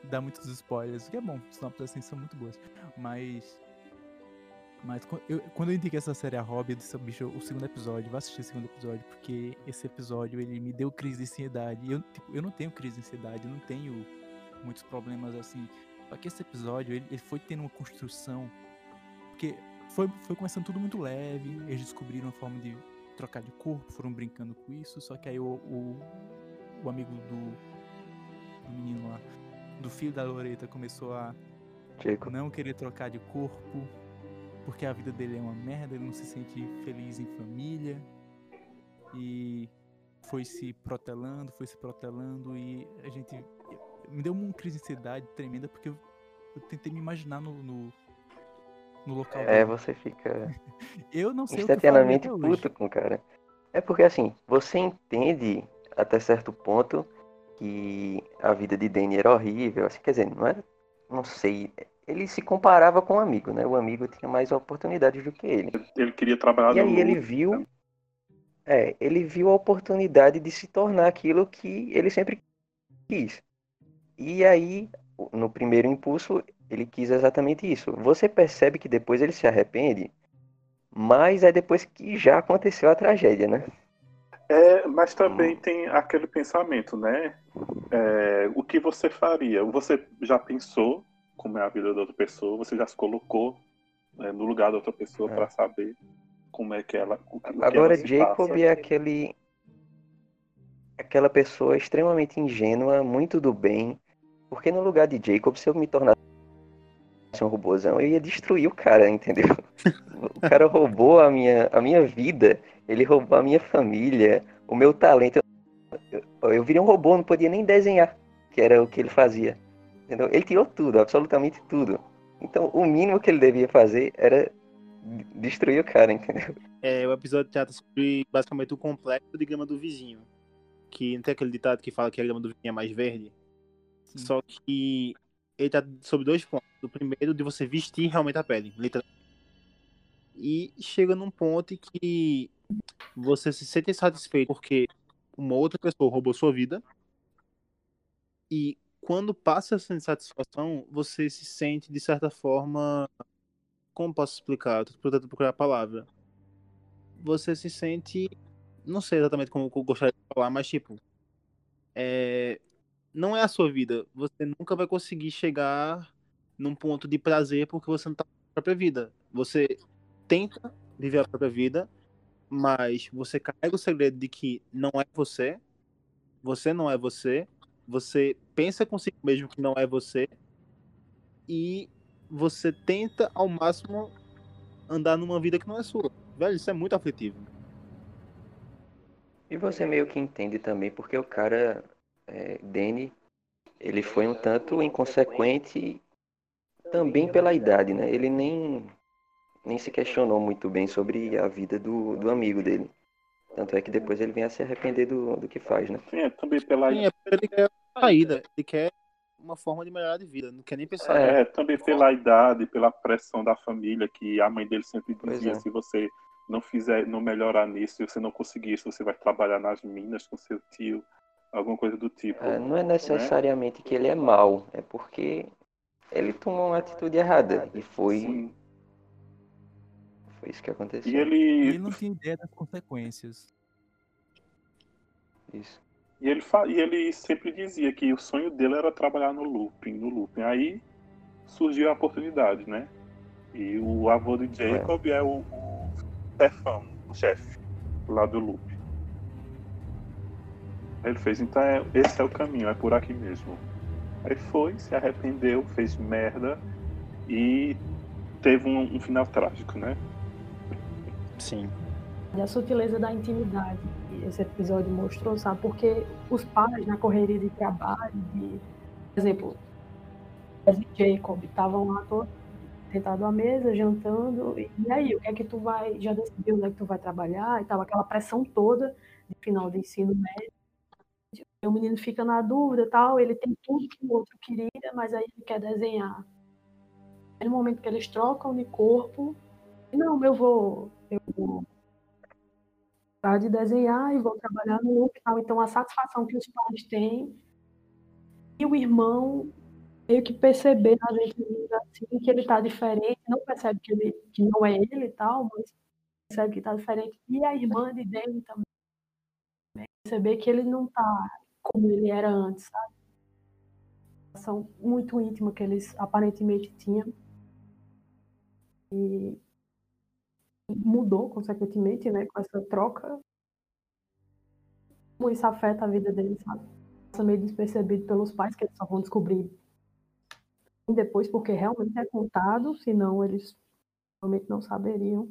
dar muitos spoilers, o que é bom, sinopses assim são muito boas. Mas. Mas eu- quando eu indiquei essa série a Rob, eu disse, bicho, o segundo episódio, vou assistir o segundo episódio, porque esse episódio ele me deu crise de ansiedade. Eu, tipo, eu não tenho crise de ansiedade, eu não tenho muitos problemas assim. Só que esse episódio, ele, ele foi tendo uma construção. Porque foi, foi começando tudo muito leve, eles descobriram uma forma de trocar de corpo, foram brincando com isso, só que aí o, o, o amigo do, do menino lá, do filho da Loreta, começou a Jacob. não querer trocar de corpo, porque a vida dele é uma merda, ele não se sente feliz em família. E foi se protelando, foi se protelando e a gente me deu uma crise de ansiedade tremenda porque eu, eu tentei me imaginar no, no, no local É, dele. você fica [laughs] Eu não sei o que eu instantaneamente até hoje. puto com o cara. É porque assim, você entende até certo ponto que a vida de Danny era horrível, assim, quer dizer, não era, não sei, ele se comparava com o amigo, né? O amigo tinha mais oportunidades do que ele. Ele queria trabalhar E no aí ele viu, é, ele viu a oportunidade de se tornar aquilo que ele sempre quis. E aí, no primeiro impulso, ele quis exatamente isso. Você percebe que depois ele se arrepende, mas é depois que já aconteceu a tragédia, né? É, mas também Hum. tem aquele pensamento, né? É, o que você faria? Você já pensou como é a vida da outra pessoa? Você já se colocou né, no lugar da outra pessoa É. para saber como é que ela. O, que- o que Agora, ela Jacob passa? é aquele. aquela pessoa extremamente ingênua, muito do bem. Porque no lugar de Jacob, se eu me tornasse um robôzão, eu ia destruir o cara, entendeu? [laughs] O cara roubou a minha, a minha vida, ele roubou a minha família, o meu talento. Eu, eu virei um robô, não podia nem desenhar, que era o que ele fazia. Entendeu? Ele tirou tudo, absolutamente tudo. Então, o mínimo que ele devia fazer era destruir o cara, entendeu? É, o episódio trata sobre basicamente o complexo de grama do vizinho. Que não tem aquele ditado que fala que a grama do vizinho é mais verde. Sim. Só que ele tá sobre dois pontos. O primeiro, de você vestir realmente a pele, literalmente. E chega num ponto em que você se sente satisfeito porque uma outra pessoa roubou sua vida. E quando passa essa insatisfação, você se sente, de certa forma. Como posso explicar? Tô tentando procurar a palavra. Você se sente. Não sei exatamente como eu gostaria de falar, mas tipo. É, não é a sua vida. Você nunca vai conseguir chegar num ponto de prazer porque você não tá na própria vida. Você tenta viver a própria vida, mas você carrega o segredo de que não é você, você não é você, você pensa consigo mesmo que não é você, e você tenta ao máximo andar numa vida que não é sua. Velho, isso é muito aflitivo. E você meio que entende também porque o cara, é, Danny, ele foi um tanto inconsequente também pela idade, né? Ele nem, nem se questionou muito bem sobre a vida do, do amigo dele. Tanto é que depois ele vem a se arrepender do, do que faz, né? Sim, é também pela, Sim, é porque ele quer uma saída, ele quer uma forma de melhorar de vida, não quer nem pensar. É. é, também pela idade, pela pressão da família, que a mãe dele sempre dizia, é. se você não fizer, não melhorar nisso, se você não conseguir isso, você vai trabalhar nas minas com seu tio, alguma coisa do tipo. É, não é necessariamente que ele é mau, é porque ele tomou uma atitude errada. E foi, Sim. Foi isso que aconteceu. E ele, ele não tinha ideia das consequências. Isso. E ele, fa- e ele sempre dizia que o sonho dele era trabalhar no looping, no looping. Aí surgiu a oportunidade, né? E o avô de Jacob é, o, o Stefan, o chefe lá do looping. Aí Ele fez, então é, esse é o caminho, é por aqui mesmo. Aí foi, se arrependeu, fez merda e teve um, um final trágico, né? Sim. E a sutileza da intimidade que esse episódio mostrou, sabe? Porque os pais, na correria de trabalho, de, por exemplo, Jacob estavam lá todos sentados à mesa, jantando, e, e aí, o que é que tu vai, já decidiu onde é que tu vai trabalhar e tal, aquela pressão toda de final de ensino médio. o menino fica na dúvida tal, ele tem tudo que o outro queria, mas aí ele quer desenhar. É no momento que eles trocam de corpo, não, eu vou, parar de desenhar e vou trabalhar no tal. Então a satisfação que os pais têm e o irmão meio que perceber na gente assim, que ele está diferente, não percebe que, ele, que não é ele e tal, mas percebe que está diferente. E a irmã de dele também perceber que ele não está como ele era antes, sabe? Muito íntima que eles aparentemente tinham. E mudou consequentemente, né, com essa troca. Como isso afeta a vida deles, sabe? Passa meio despercebido pelos pais, que eles só vão descobrir depois, porque realmente é contado, senão eles realmente não saberiam.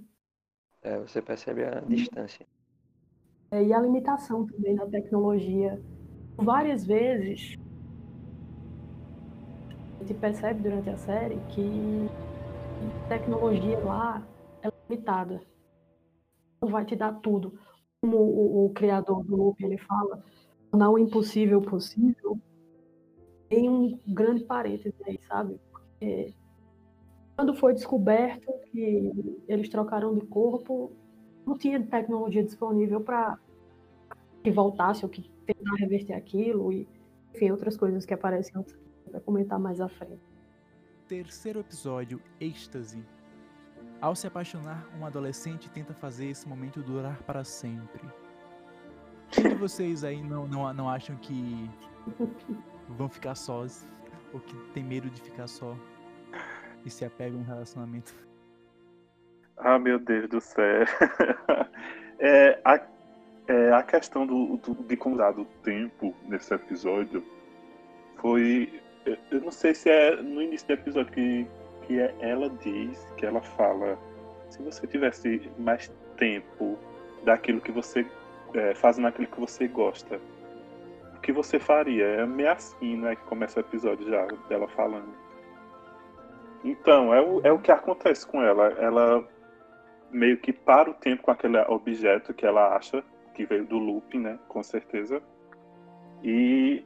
É, você percebe a distância. É, e a limitação também da tecnologia. Várias vezes a gente percebe durante a série que a tecnologia lá limitada. Não vai te dar tudo. Como o, o criador do Loop ele fala, tornar o impossível possível tem um grande parêntese aí, sabe? Porque quando foi descoberto que eles trocaram de corpo, não tinha tecnologia disponível para que voltasse ou que tentar reverter aquilo e enfim, outras coisas que aparecem para comentar mais à frente. Terceiro episódio, êxtase. Ao se apaixonar, um adolescente tenta fazer esse momento durar para sempre. De vocês aí não, não, não acham que vão ficar sós? Ou que tem medo de ficar só? E se apegam a um relacionamento? Ah, meu Deus do céu. [laughs] é, a, é, a questão do, do, de contar do tempo nesse episódio foi. Eu não sei se é no início do episódio que, que é, ela diz, que ela fala. Se você tivesse mais tempo daquilo que você. É, fazendo aquilo que você gosta, o que você faria? É meio assim, né? Que começa o episódio já, dela falando. Então, é o, é o que acontece com ela. Ela meio que para o tempo com aquele objeto que ela acha que veio do loop, né? Com certeza. E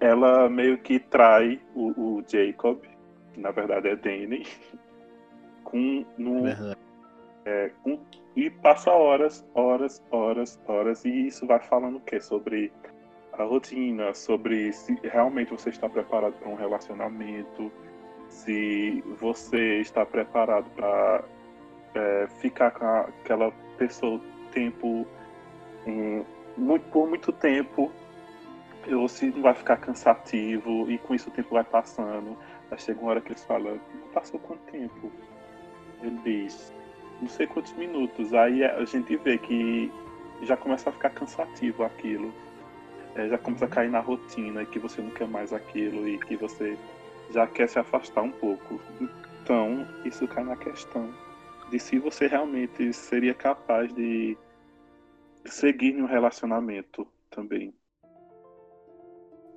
ela meio que trai o, o Jacob, que na verdade é Danny, [laughs] com no, é, com, e passa horas, horas, horas, horas, e isso vai falando o quê? Sobre a rotina, sobre se realmente você está preparado para um relacionamento, se você está preparado para é, ficar com aquela pessoa tempo um, muito, por muito tempo ou se não vai ficar cansativo e com isso o tempo vai passando. Aí chega uma hora que eles falam, passou quanto tempo? Ele diz, não sei quantos minutos. Aí a gente vê que já começa a ficar cansativo aquilo. É, já começa a cair na rotina e que você não quer mais aquilo e que você já quer se afastar um pouco. Então, isso cai na questão de se você realmente seria capaz de seguir em um relacionamento também.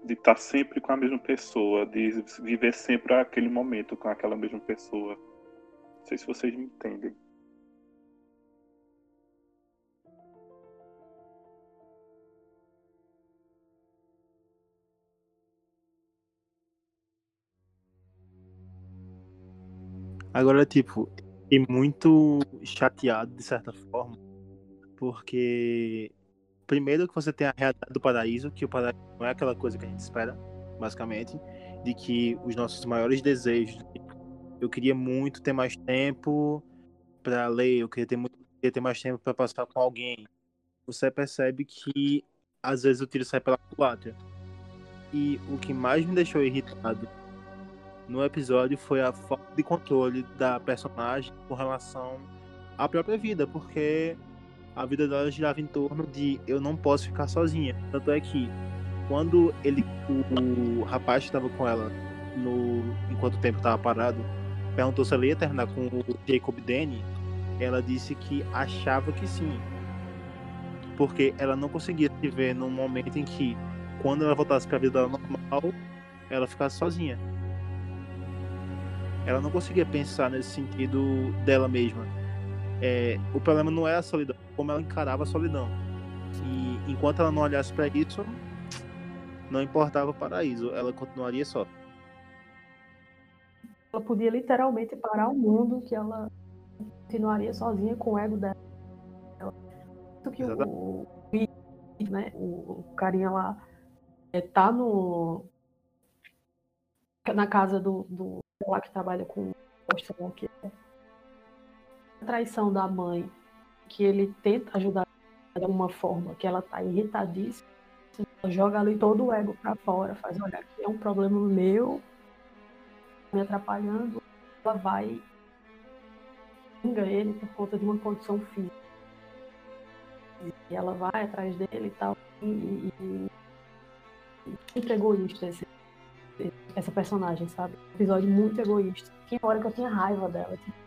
De estar sempre com a mesma pessoa, de viver sempre aquele momento com aquela mesma pessoa. Não sei se vocês me entendem. Agora, tipo, e muito chateado de certa forma, porque primeiro que você tem a realidade do paraíso, que o paraíso não é aquela coisa que a gente espera, basicamente, de que os nossos maiores desejos, eu queria muito ter mais tempo para ler, eu queria ter muito queria ter mais tempo para passar com alguém. Você percebe que às vezes o tiro sai pela culatra. E o que mais me deixou irritado no episódio foi a falta de controle da personagem com relação à própria vida, porque a vida dela girava em torno de eu não posso ficar sozinha. Tanto é que quando ele, o, o rapaz que estava com ela no enquanto o tempo estava parado, perguntou se ela ia terminar com o Jacob Danny, ela disse que achava que sim. Porque ela não conseguia se ver num momento em que, quando ela voltasse para a vida normal, ela ficasse sozinha ela não conseguia pensar nesse sentido dela mesma. É, o problema não é a solidão, como ela encarava a solidão. E enquanto ela não olhasse para isso, não importava o paraíso, ela continuaria só. Ela podia literalmente parar o mundo, que ela continuaria sozinha com o ego dela. Tanto que o, né, o, carinha lá é, tá no na casa do, do lá que trabalha com o que é traição da mãe, que ele tenta ajudar de alguma forma, que ela tá irritadíssima, joga ali todo o ego para fora, faz, olha, aqui é um problema meu, me atrapalhando, ela vai xinga ele por conta de uma condição física. E ela vai atrás dele e tal. E, e, muito egoísta esse, essa personagem, sabe? Um episódio muito egoísta. Tinha hora que eu tinha raiva dela. Tipo,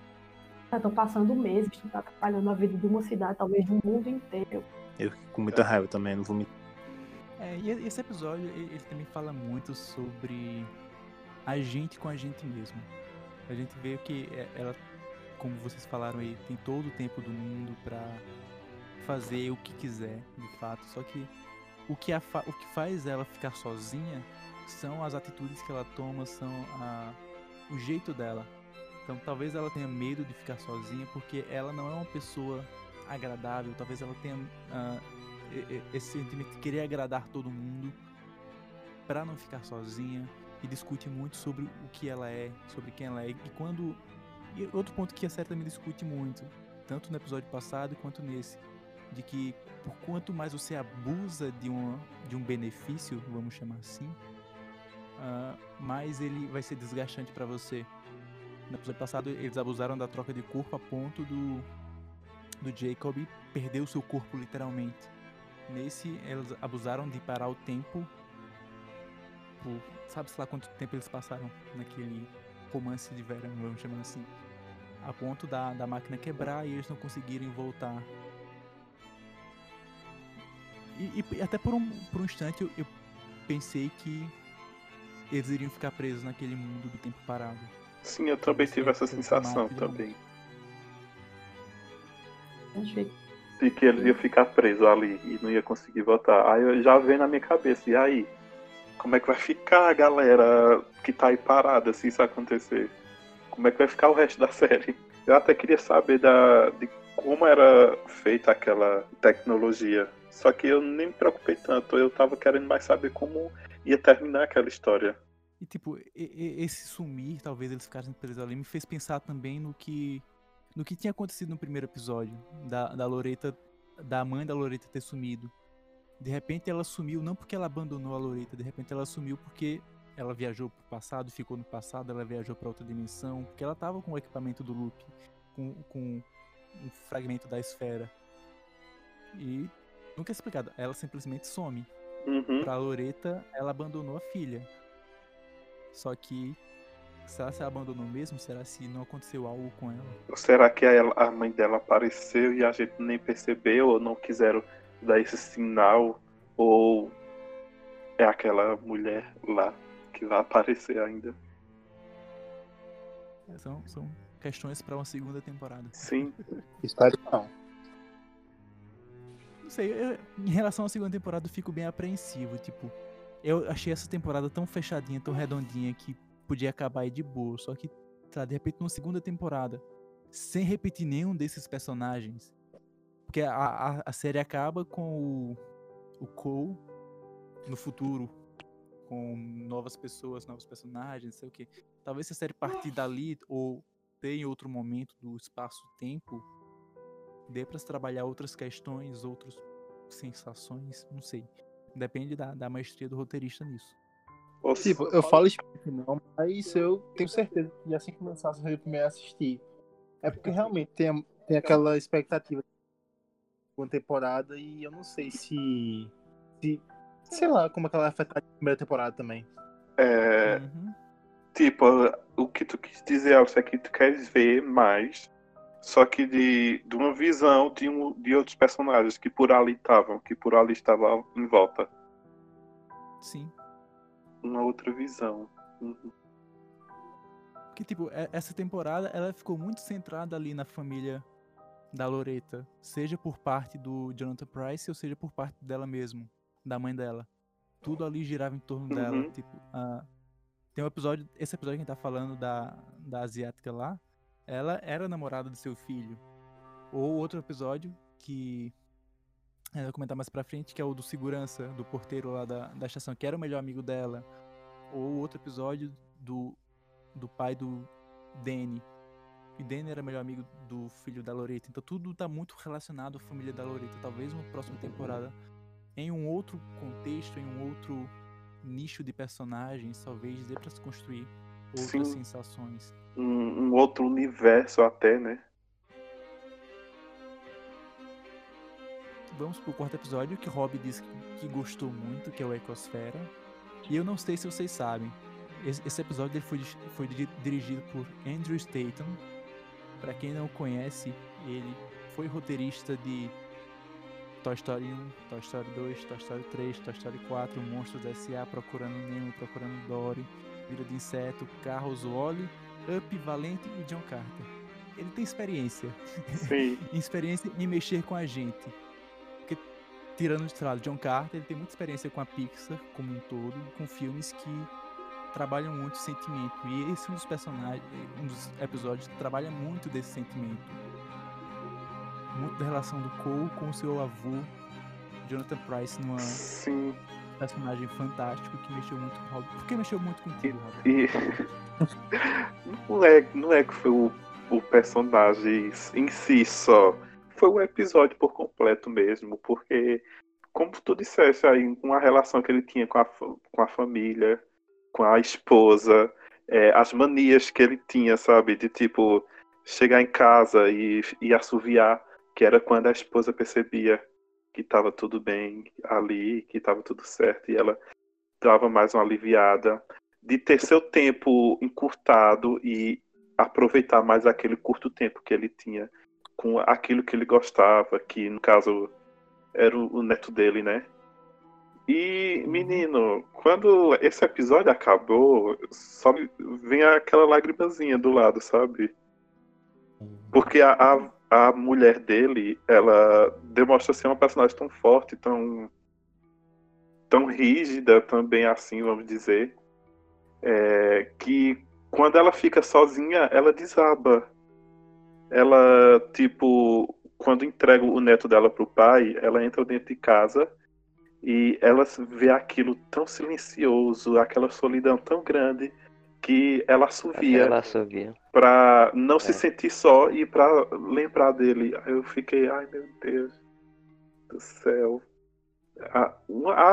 tô passando meses tá atrapalhando a vida de uma cidade, talvez do mundo inteiro. Eu fico com muita raiva também, não vou me. É, e esse episódio ele, também fala muito sobre a gente com a gente mesmo. A gente vê que é, ela, como vocês falaram aí, tem todo o tempo do mundo para fazer o que quiser, de fato. Só que o que, a o que faz ela ficar sozinha são as atitudes que ela toma, são a, o jeito dela. Então talvez ela tenha medo de ficar sozinha porque ela não é uma pessoa agradável, talvez ela tenha uh, esse sentimento de querer agradar todo mundo para não ficar sozinha e discute muito sobre o que ela é, sobre quem ela é. E quando. E outro ponto que a série também discute muito, tanto no episódio passado quanto nesse, de que por quanto mais você abusa de, uma, de um benefício, vamos chamar assim, uh, mais ele vai ser desgastante para você. No episódio passado, eles abusaram da troca de corpo a ponto do, do Jacob perder o seu corpo literalmente. Nesse, eles abusaram de parar o tempo. Por, sabe-se lá quanto tempo eles passaram naquele romance de verão, vamos chamar assim. A ponto da, da máquina quebrar e eles não conseguirem voltar e, e, até por um, por um instante eu, eu, pensei que eles iriam ficar presos naquele mundo do tempo parado. Sim, eu também tive essa sensação também. De que eles iam ficar presos ali e não ia conseguir voltar. Aí eu já veio na minha cabeça, e aí? Como é que vai ficar a galera que tá aí parada se isso acontecer? Como é que vai ficar o resto da [laughs] série? Eu até queria saber da, de como era feita aquela tecnologia só que eu nem me preocupei tanto, eu tava querendo mais saber como ia terminar aquela história. E tipo, esse sumir, talvez eles ficassem presos ali, me fez pensar também no que no que tinha acontecido no primeiro episódio, da, da Loreta, da mãe da Loreta ter sumido. De repente ela sumiu, não porque ela abandonou a Loreta, de repente ela sumiu porque ela viajou pro passado, ficou no passado, ela viajou para outra dimensão, porque ela tava com o equipamento do loop, com, com um fragmento da esfera. E nunca é explicado. Ela simplesmente some. Uhum. Pra Loreta, ela abandonou a filha. Só que. Será se ela abandonou mesmo? Será se não aconteceu algo com ela? Ou será que a, a mãe dela apareceu e a gente nem percebeu ou não quiseram dar esse sinal? Ou é aquela mulher lá que vai aparecer ainda? É, são, são questões para uma segunda temporada. Sim. Espero não. Não sei, eu, em relação à segunda temporada eu fico bem apreensivo, tipo, eu achei essa temporada tão fechadinha, tão redondinha que podia acabar aí de boa, só que, tá, de repente numa segunda temporada, sem repetir nenhum desses personagens, porque a, a, a série acaba com o, o Cole no futuro, com novas pessoas, novos personagens, sei o que. Talvez se a série partir dali, ou ter em outro momento do espaço-tempo, dê para trabalhar outras questões, outras sensações, não sei. Depende da, da maestria do roteirista nisso. Tipo, eu falo isso não, mas eu tenho certeza que assim que lançasse eu primeiro assistir. É porque realmente tem, tem aquela expectativa de temporada e eu não sei se, se sei lá como é que ela vai afetar a primeira temporada também. É, uhum. Tipo, o que tu quis dizer, Alce, é que tu queres ver mais só que de, de uma visão de, um, de outros personagens que por ali estavam, que por ali estavam em volta. Sim. Uma outra visão. Uhum. Que tipo, essa temporada ela ficou muito centrada ali na família da Loreta, seja por parte do Jonathan Price ou seja por parte dela mesmo, da mãe dela. tudo ali girava em torno dela. Uhum. Tipo, a- tem um episódio, esse episódio que a gente tá falando da, da asiática lá, ela era namorada do seu filho. Ou outro episódio que eu vou comentar mais pra frente, que é o do segurança, do porteiro lá da, da estação, que era o melhor amigo dela. Ou outro episódio do, do pai do Danny. E Danny era melhor amigo do filho da Loreta. Então tudo tá muito relacionado à família da Loreta. Talvez uma próxima temporada, em um outro contexto, em um outro nicho de personagens, talvez dê pra se construir outras Sim. sensações. Um, um outro universo até, né? Vamos pro quarto episódio, que Rob disse que, gostou muito, que é o Ecosfera. E eu não sei se vocês sabem. Esse, episódio ele foi, foi di- dirigido por Andrew Statham. Pra quem não conhece, ele foi roteirista de Toy Story 1, Toy Story 2, Toy Story 3, Toy Story 4, Monstros S.A., Procurando Nemo, Procurando Dory, Vida de Inseto, Carros Wally, Up, Valente e John Carter. Ele tem experiência Sim. [laughs] experiência em mexer com a gente. Porque, tirando de lado John Carter, ele tem muita experiência com a Pixar como um todo, com filmes que trabalham muito sentimento. E esse é um dos personagens, um dos episódios que trabalha muito desse sentimento. Muito da relação do Cole com o seu avô, Jonathan Price, numa Sim. Personagem fantástico que mexeu muito com o Robert. Por que mexeu muito contigo, Robert? E não é, não é que foi o, o personagem em si só. Foi o episódio por completo mesmo, porque, como tu disseste aí, com a relação que ele tinha com a, com a família, com a esposa, é, as manias que ele tinha, sabe? De tipo, chegar em casa e, e assoviar, que era quando a esposa percebia que estava tudo bem ali, que estava tudo certo, e ela dava mais uma aliviada de ter seu tempo encurtado e aproveitar mais aquele curto tempo que ele tinha com aquilo que ele gostava, que no caso era o, o neto dele, né? E, menino, quando esse episódio acabou, só vem aquela lagrimazinha do lado, sabe? Porque a, a, a mulher dele, ela demonstra ser uma personagem tão forte, tão tão rígida também assim, vamos dizer, é, que quando ela fica sozinha, ela desaba. Ela, tipo, quando entrega o neto dela pro pai, ela entra dentro de casa e ela vê aquilo tão silencioso, aquela solidão tão grande que ela assovia Ela assovia. pra não se É. sentir só e pra lembrar dele. Aí eu fiquei, ai meu Deus do céu. A,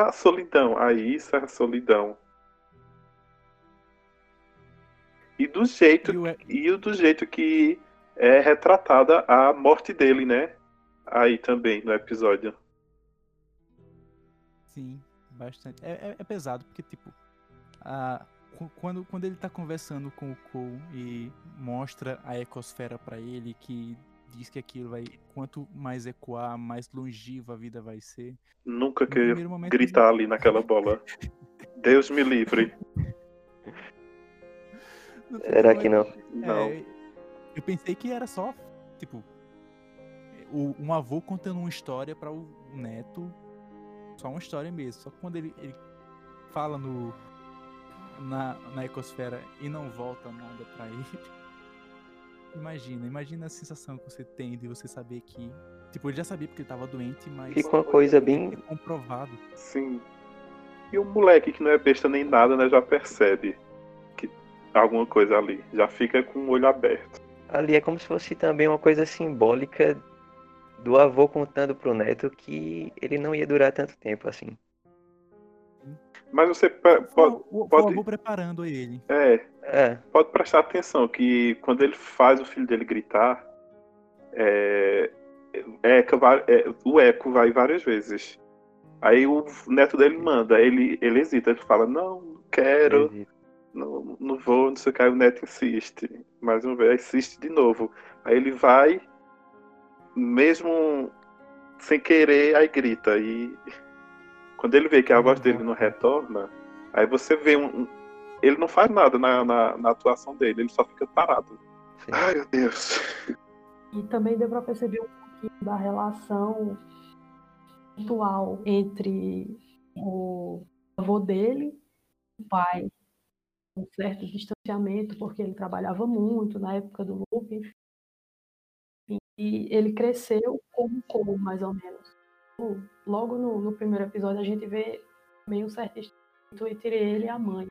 a solidão, aí isso é a solidão. E do jeito E o e- do jeito que é retratada a morte dele, né? Aí também no episódio. Sim, bastante. É, é- é pesado, porque, tipo, a, quando, quando ele tá conversando com o Cole e mostra a ecosfera pra ele, que diz que aquilo vai. Quanto mais ecoar, mais longiva a vida vai ser. Nunca No que primeiro momento, gritar ali naquela [laughs] bola. Deus me livre. Será que não? momento, Não. é, eu pensei que era só, tipo, o- um avô contando uma história para o neto, só uma história mesmo. Só que quando ele, ele fala no na, na ecosfera e não volta nada pra [laughs] ele, imagina, imagina a sensação que você tem de você saber que, tipo, ele já sabia porque ele tava doente, mas Fica uma coisa bem. é comprovado. Sim. E o moleque que não é besta nem nada, né, já percebe que alguma coisa ali. Já fica com o olho aberto. Ali é como se fosse também uma coisa simbólica do avô contando pro neto que ele não ia durar tanto tempo assim. Mas você pode, o, pode- avô preparando ele. é, É, pode prestar atenção que quando ele faz o filho dele gritar, é, eca va- é, o eco vai várias vezes. Aí o neto dele manda, ele, ele hesita, ele fala, não, não quero, não, não vou, não sei o que, aí o neto insiste. Mais uma vez, insiste de novo. Aí ele vai, mesmo sem querer, aí grita. E quando ele vê que a voz dele não retorna, aí você vê um. um- ele não faz nada na, na, na atuação dele, ele só fica parado. Sim. Ai meu Deus. E também deu para perceber um pouquinho da relação atual entre o avô dele, o pai, um certo distanciamento, porque ele trabalhava muito na época do loop, e ele cresceu como como, mais ou menos. Logo no, no primeiro episódio, a gente vê meio um certo distanciamento entre ele e a mãe.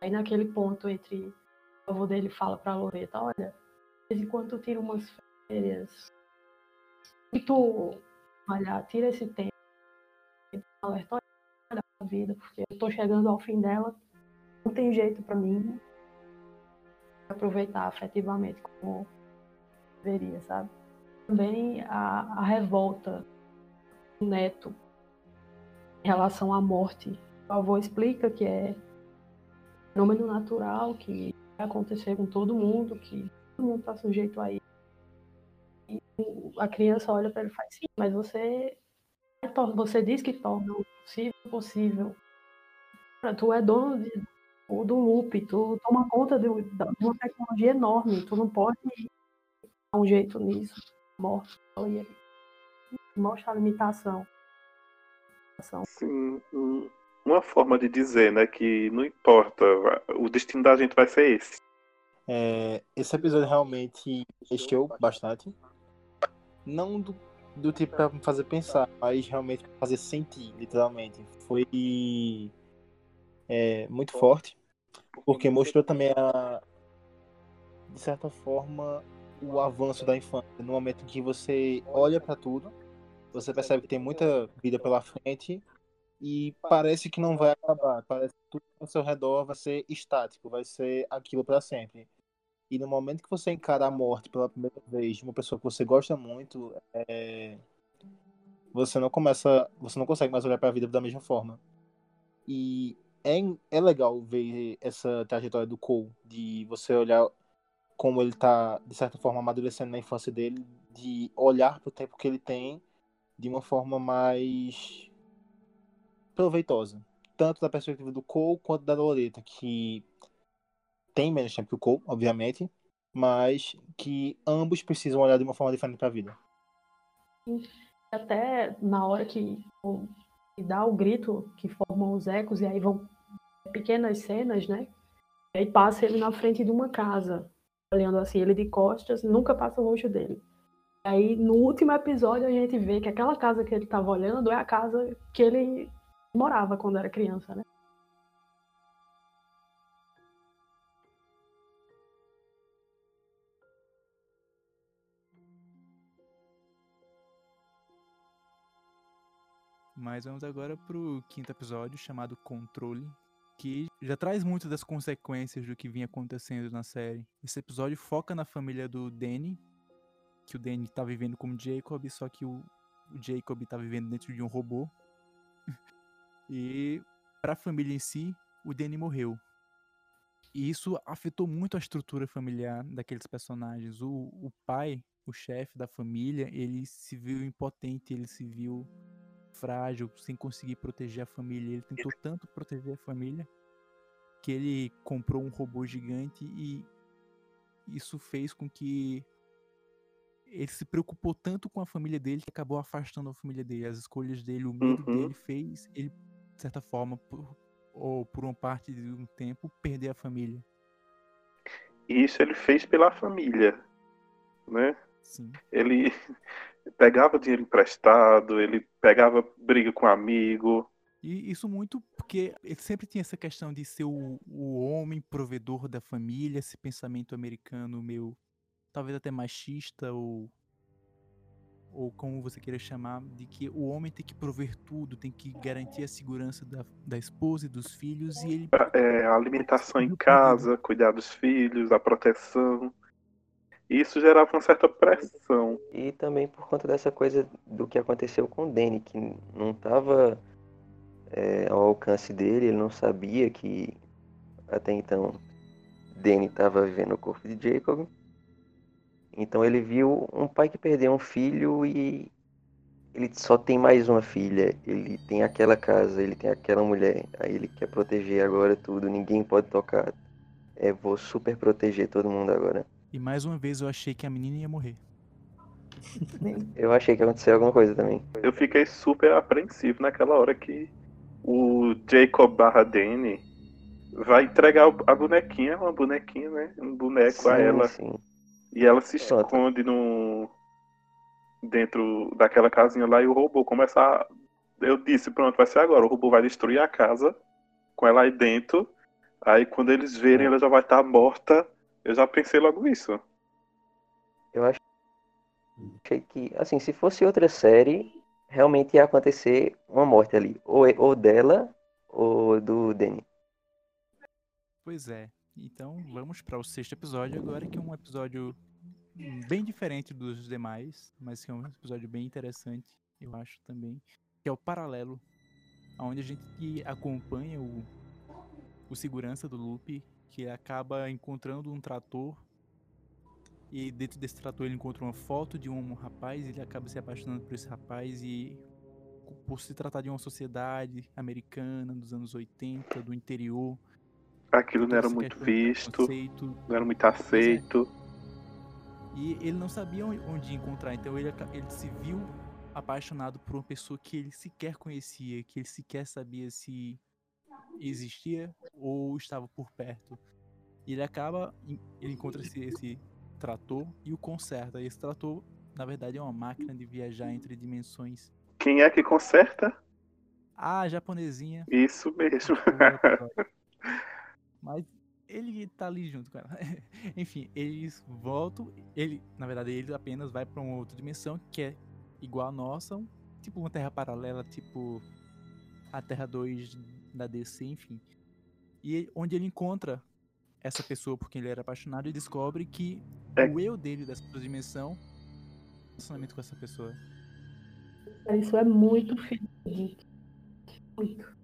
Aí naquele ponto entre o avô dele fala pra Loreta, olha, de vez em quando tu tira umas férias e tu, olha, tira esse tempo, alerta, olha a vida, porque eu tô chegando ao fim dela, não tem jeito para mim aproveitar afetivamente como deveria, sabe? Também a, a revolta neto em relação à morte. O avô explica que é fenômeno natural, que vai acontecer com todo mundo, que todo mundo está sujeito a isso. E a criança olha para ele e faz, sim, mas você, você diz que torna o possível possível. Tu é dono de, do loop, tu toma conta de, de uma tecnologia enorme, tu não pode dar um jeito nisso. Morte. E mostra a limitação. Sim, uma forma de dizer, né, que não importa, o destino da gente vai ser esse. É, esse episódio realmente mexeu bastante. Não do, do tipo pra me fazer pensar, mas realmente pra fazer sentir, literalmente. Foi é, muito forte, porque mostrou também a, de certa forma, o avanço da infância. No momento em que você olha para tudo, você percebe que tem muita vida pela frente e parece que não vai acabar. Parece que tudo ao seu redor vai ser estático, vai ser aquilo para sempre. E no momento que você encara a morte pela primeira vez de uma pessoa que você gosta muito, é... você não começa, você não consegue mais olhar para a vida da mesma forma. E é, é legal ver essa trajetória do Cole, de você olhar como ele está de certa forma amadurecendo na infância dele, de olhar para o tempo que ele tem de uma forma mais proveitosa, tanto da perspectiva do Cole quanto da Loreta, que tem menos tempo que o Cole, obviamente, mas que ambos precisam olhar de uma forma diferente para a vida. Até na hora que, que dá o grito, que formam os ecos, e aí vão pequenas cenas, né? E aí passa ele na frente de uma casa, olhando assim, ele de costas, nunca passa longe dele. Aí no último episódio a gente vê que aquela casa que ele estava olhando é a casa que ele morava quando era criança, né? Mas vamos agora pro quinto episódio, chamado Controle, que já traz muitas das consequências do que vinha acontecendo na série. Esse episódio foca na família do Danny, que o Danny tá vivendo como Jacob, só que o, o Jacob tá vivendo dentro de um robô. [laughs] e para a família em si, o Danny morreu. E isso afetou muito a estrutura familiar daqueles personagens. O, o pai, o chefe da família, ele se viu impotente, ele se viu frágil, sem conseguir proteger a família. Ele tentou tanto proteger a família que ele comprou um robô gigante e isso fez com que ele se preocupou tanto com a família dele que acabou afastando a família dele. As escolhas dele, o medo uhum. dele fez ele, de certa forma, por, ou por uma parte de um tempo, perder a família. Isso ele fez pela família, né? Sim. Ele [laughs] pegava dinheiro emprestado, ele pegava briga com amigo. E isso muito porque ele sempre tinha essa questão de ser o, o homem provedor da família, esse pensamento americano meio talvez até machista ou ou como você queira chamar, de que o homem tem que prover tudo, tem que garantir a segurança da, da esposa e dos filhos e ele é, a alimentação em casa, cuidar dos filhos, a proteção. Isso gerava uma certa pressão. E também por conta dessa coisa do que aconteceu com o Danny, que não estava é, ao alcance dele, ele não sabia que até então Danny estava vivendo o corpo de Jacob. Então ele viu um pai que perdeu um filho e ele só tem mais uma filha. Ele tem aquela casa, ele tem aquela mulher. Aí ele quer proteger agora tudo, ninguém pode tocar. É, vou super proteger todo mundo agora. E mais uma vez eu achei que a menina ia morrer. [laughs] Eu achei que aconteceu alguma coisa também. Eu fiquei super apreensivo naquela hora que o Jacob barra Danny vai entregar a bonequinha, uma bonequinha, né? Um boneco a Sim, ela. sim. E ela se Pronto. esconde no. dentro daquela casinha lá e o robô começa a. Eu disse, pronto, vai ser agora. O robô vai destruir a casa com ela aí dentro. Aí quando eles verem, ela já vai estar morta. Eu já pensei logo isso. Eu acho- achei que, assim, se fosse outra série, realmente ia acontecer uma morte ali. Ou, ou dela, ou do Danny. Pois é. Então vamos para o sexto episódio agora, que é um episódio bem diferente dos demais, mas que é um episódio bem interessante, eu acho também, que é o Paralelo, onde a gente acompanha o, o segurança do Loop, que acaba encontrando um trator e dentro desse trator ele encontra uma foto de um rapaz, ele acaba se apaixonando por esse rapaz e por se tratar de uma sociedade americana dos anos 80, do interior, Aquilo não era muito visto, preconceito, não era muito aceito. E ele não sabia on- onde encontrar, então ele, ele se viu apaixonado por uma pessoa que ele sequer conhecia, que ele sequer sabia se existia ou estava por perto. E ele acaba, ele encontra esse, esse trator e o conserta. E esse trator, na verdade, é uma máquina de viajar entre dimensões. Quem é que conserta? Ah, japonesinha. Isso mesmo. [laughs] Mas ele tá ali junto com ela. [laughs] Enfim, eles voltam. Ele, na verdade, ele apenas vai pra uma outra dimensão que é igual a nossa, tipo uma terra paralela, tipo a Terra 2 da DC, enfim. E onde ele encontra essa pessoa por quem ele era apaixonado e descobre que É. o eu dele dessa outra dimensão é relacionamento com essa pessoa. Isso é muito fidedigno. Muito.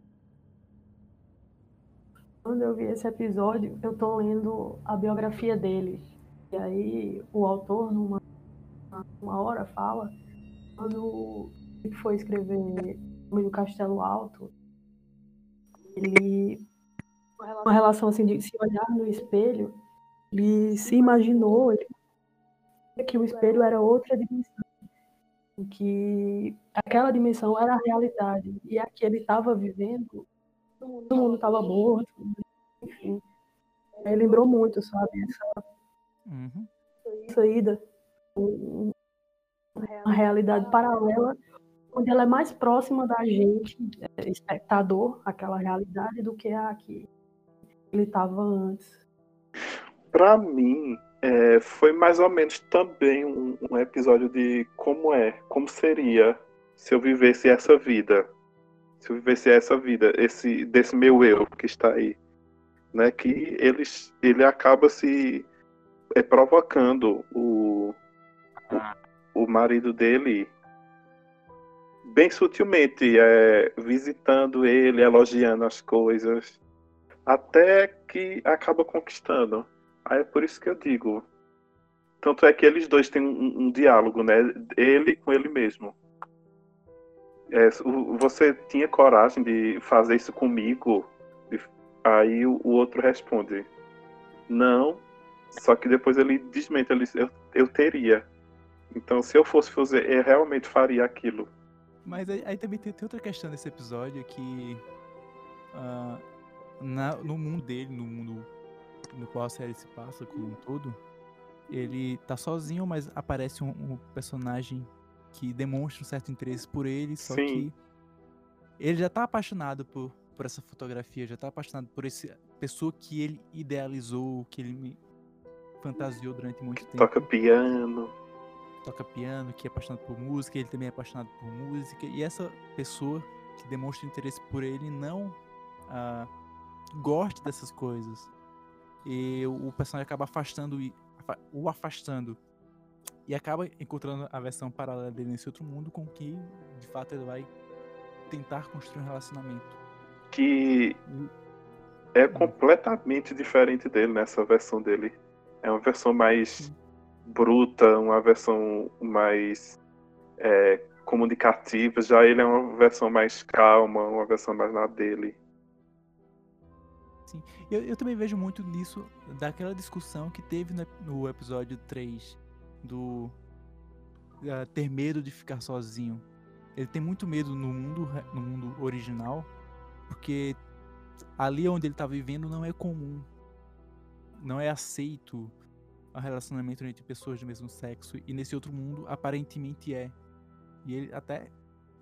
Quando eu vi esse episódio, eu tô lendo a biografia dele. E aí o autor, numa uma hora, fala quando ele foi escrever O Homem do Castelo Alto, ele uma relação assim de se olhar no espelho, ele se imaginou ele, que o espelho era outra dimensão, que aquela dimensão era a realidade e a que ele estava vivendo, todo mundo estava morto, enfim. Aí lembrou muito, sabe, essa Uhum. saída, um- uma realidade paralela, onde ela é mais próxima da gente, é, espectador, aquela realidade, do que a que ele estava antes. Pra mim, é, foi mais ou menos também um, um episódio de como é, como seria se eu vivesse essa vida. Se eu vivesse essa vida, esse desse meu eu que está aí. Né, que eles, ele acaba se é, provocando o, o, o marido dele bem sutilmente, é, visitando ele, elogiando as coisas, até que acaba conquistando. Aí é por isso que eu digo. Tanto é que eles dois têm um, um diálogo, né? Ele com ele mesmo. É, você tinha coragem de fazer isso comigo? Aí o, outro responde: Não. Só que depois ele desmente, ele eu, eu teria. Então, se eu fosse fazer, eu realmente faria aquilo. Mas aí, aí também tem, tem outra questão nesse episódio que ah, na- no mundo dele, no mundo no qual a série se passa como um todo, ele tá sozinho, mas aparece um, um personagem que demonstra um certo interesse por ele, só Sim. que ele já tá apaixonado por, por essa fotografia, já tá apaixonado por essa pessoa que ele idealizou, que ele me fantasiou durante muito tempo Toca piano. toca piano, que é apaixonado por música, ele também é apaixonado por música, e essa pessoa que demonstra interesse por ele não ah, gosta dessas coisas. E o personagem acaba afastando e- afa- o afastando e acaba encontrando a versão paralela dele nesse outro mundo com que de fato ele vai tentar construir um relacionamento. Que é completamente diferente dele nessa versão dele. É uma versão mais bruta, uma versão mais é, comunicativa. Já ele é uma versão mais calma, uma versão mais na dele. Sim. Eu, eu também vejo muito nisso, daquela discussão que teve no, no episódio 3, do ah, ter medo de ficar sozinho. Ele tem muito medo no mundo, no mundo original Porque ali onde ele tá vivendo não é comum. Não é aceito o relacionamento entre pessoas do mesmo sexo. E nesse outro mundo, aparentemente é. E ele até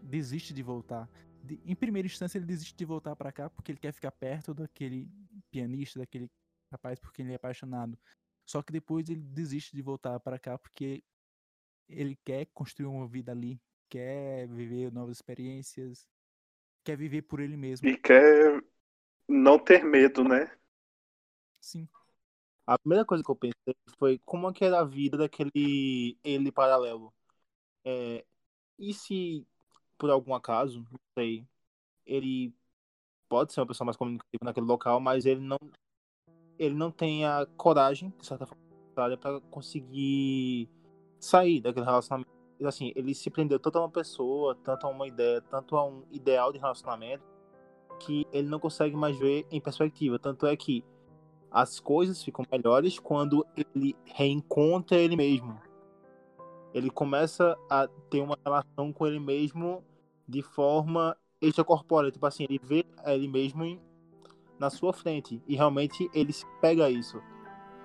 desiste de voltar. De, em primeira instância, ele desiste de voltar para cá porque ele quer ficar perto daquele pianista, daquele rapaz, porque ele é apaixonado. Só que depois ele desiste de voltar para cá porque ele quer construir uma vida ali, quer viver novas experiências, quer viver por ele mesmo. E quer não ter medo, né? Sim. A primeira coisa que eu pensei foi como é que era a vida daquele ele paralelo. É, e se, por algum acaso, não sei, ele pode ser uma pessoa mais comunicativa naquele local, mas ele não ele não tem a coragem, de certa forma, para conseguir sair daquele relacionamento. Assim, ele se prendeu tanto a uma pessoa, tanto a uma ideia, tanto a um ideal de relacionamento, que ele não consegue mais ver em perspectiva. Tanto é que as coisas ficam melhores quando ele reencontra ele mesmo. Ele começa a ter uma relação com ele mesmo de forma extracorpórea. Tipo assim, ele vê ele mesmo em, na sua frente. E realmente ele se pega isso.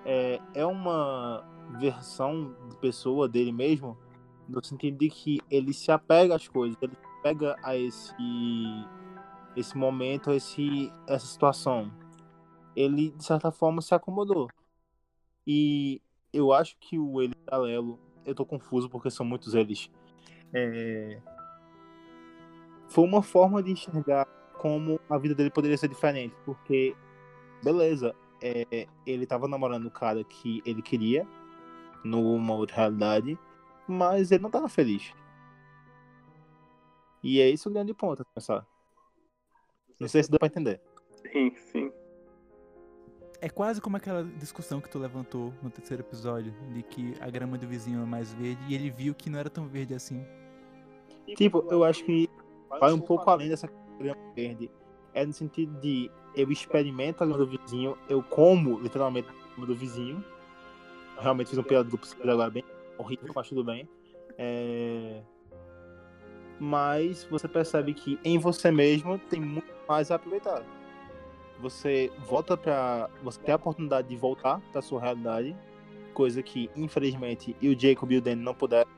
É, é uma versão de pessoa dele mesmo, no sentido de que ele se apega às coisas, ele se apega a esse esse momento, esse essa situação. Ele de certa forma se acomodou. E eu acho que o ele paralelo, eu tô confuso porque são muitos eles. É... Foi uma forma de enxergar como a vida dele poderia ser diferente, porque beleza, é, ele tava namorando o cara que ele queria, numa outra realidade, mas ele não tava feliz. E é isso o grande ponto a pensar. Não sei se dá pra entender. Sim, sim. É quase como aquela discussão que tu levantou no terceiro episódio, de que a grama do vizinho é mais verde e ele viu que não era tão verde assim. Tipo, eu acho que vai um pouco além dessa verde. É no sentido de eu experimento a grama do vizinho, eu como literalmente a grama do vizinho, realmente fiz um piada duplo agora bem horrível, mas tudo bem. É... Mas você percebe que em você mesmo tem muito mais a aproveitar. Você volta para, você tem a oportunidade de voltar para sua realidade, coisa que infelizmente e o Jacob e o Danny não puderam.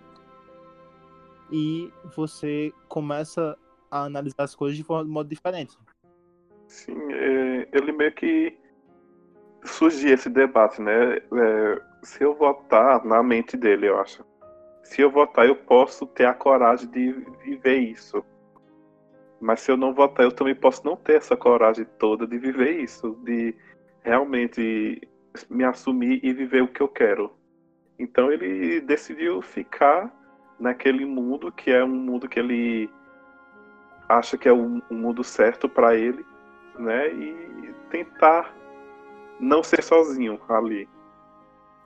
E você começa a analisar as coisas de, forma, de modo diferente. Sim, é, ele meio que surgia esse debate, né? É, se eu votar na mente dele, eu acho. Se eu votar, eu posso ter a coragem de viver isso. Mas se eu não votar, eu também posso não ter essa coragem toda de viver isso, de realmente me assumir e viver o que eu quero. Então ele decidiu ficar naquele mundo que é um mundo que ele acha que é o um, um mundo certo para ele, né? E tentar não ser sozinho ali.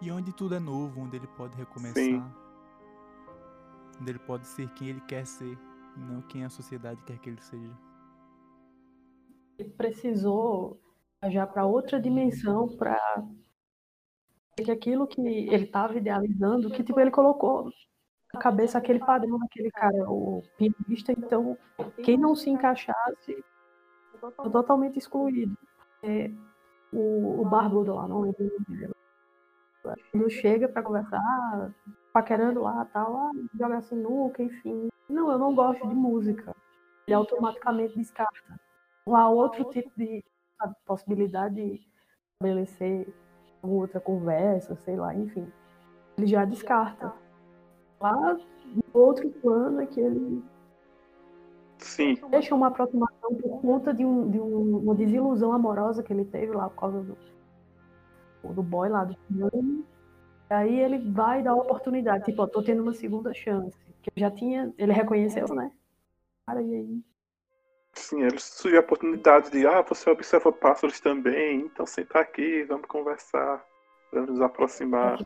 E onde tudo é novo, onde ele pode recomeçar. Sim. Onde ele pode ser quem ele quer ser e não quem a sociedade quer que ele seja. Ele precisou já para outra dimensão para que aquilo que ele estava idealizando, que tipo ele colocou cabeça aquele padrão daquele cara, o pianista, então quem não se encaixasse foi totalmente excluído. É, o, o barbudo lá, não lembro o nome. Quando chega para conversar, paquerando lá tal, ah, joga sinuca, enfim. Não, eu não gosto de música. Ele automaticamente descarta. Não há outro tipo de possibilidade de estabelecer outra conversa, sei lá, enfim. Ele já descarta. Lá, no outro plano é que ele Sim. deixa uma aproximação por conta de, um, de um, uma desilusão amorosa que ele teve lá por causa do, do boy lá do aí ele vai dar a oportunidade, tipo, eu tô tendo uma segunda chance. Que já tinha, ele reconheceu, né? Cara, e aí? Sim, ele surgiu a oportunidade de, ah, você observa pássaros também, então senta aqui, vamos conversar, vamos nos aproximar.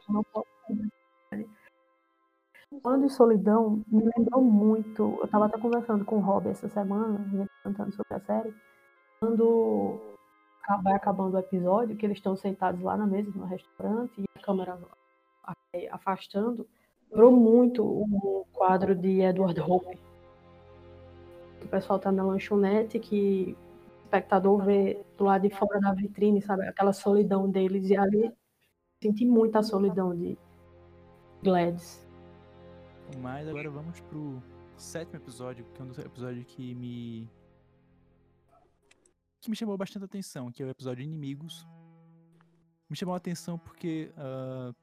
Falando de solidão, me lembrou muito. Eu tava até conversando com o Rob essa semana, cantando sobre a série. Quando vai acabando o episódio, que eles estão sentados lá na mesa no restaurante e a câmera afastando, lembrou muito o quadro de Edward Hope. O pessoal tá na lanchonete que espectador vê do lado de fora da vitrine, sabe? Aquela solidão deles. E ali senti muita solidão de Gladys. Mas agora vamos pro sétimo episódio, que é um dos episódios que me. que me chamou bastante atenção, que é o episódio Inimigos. Me chamou a atenção porque, uh,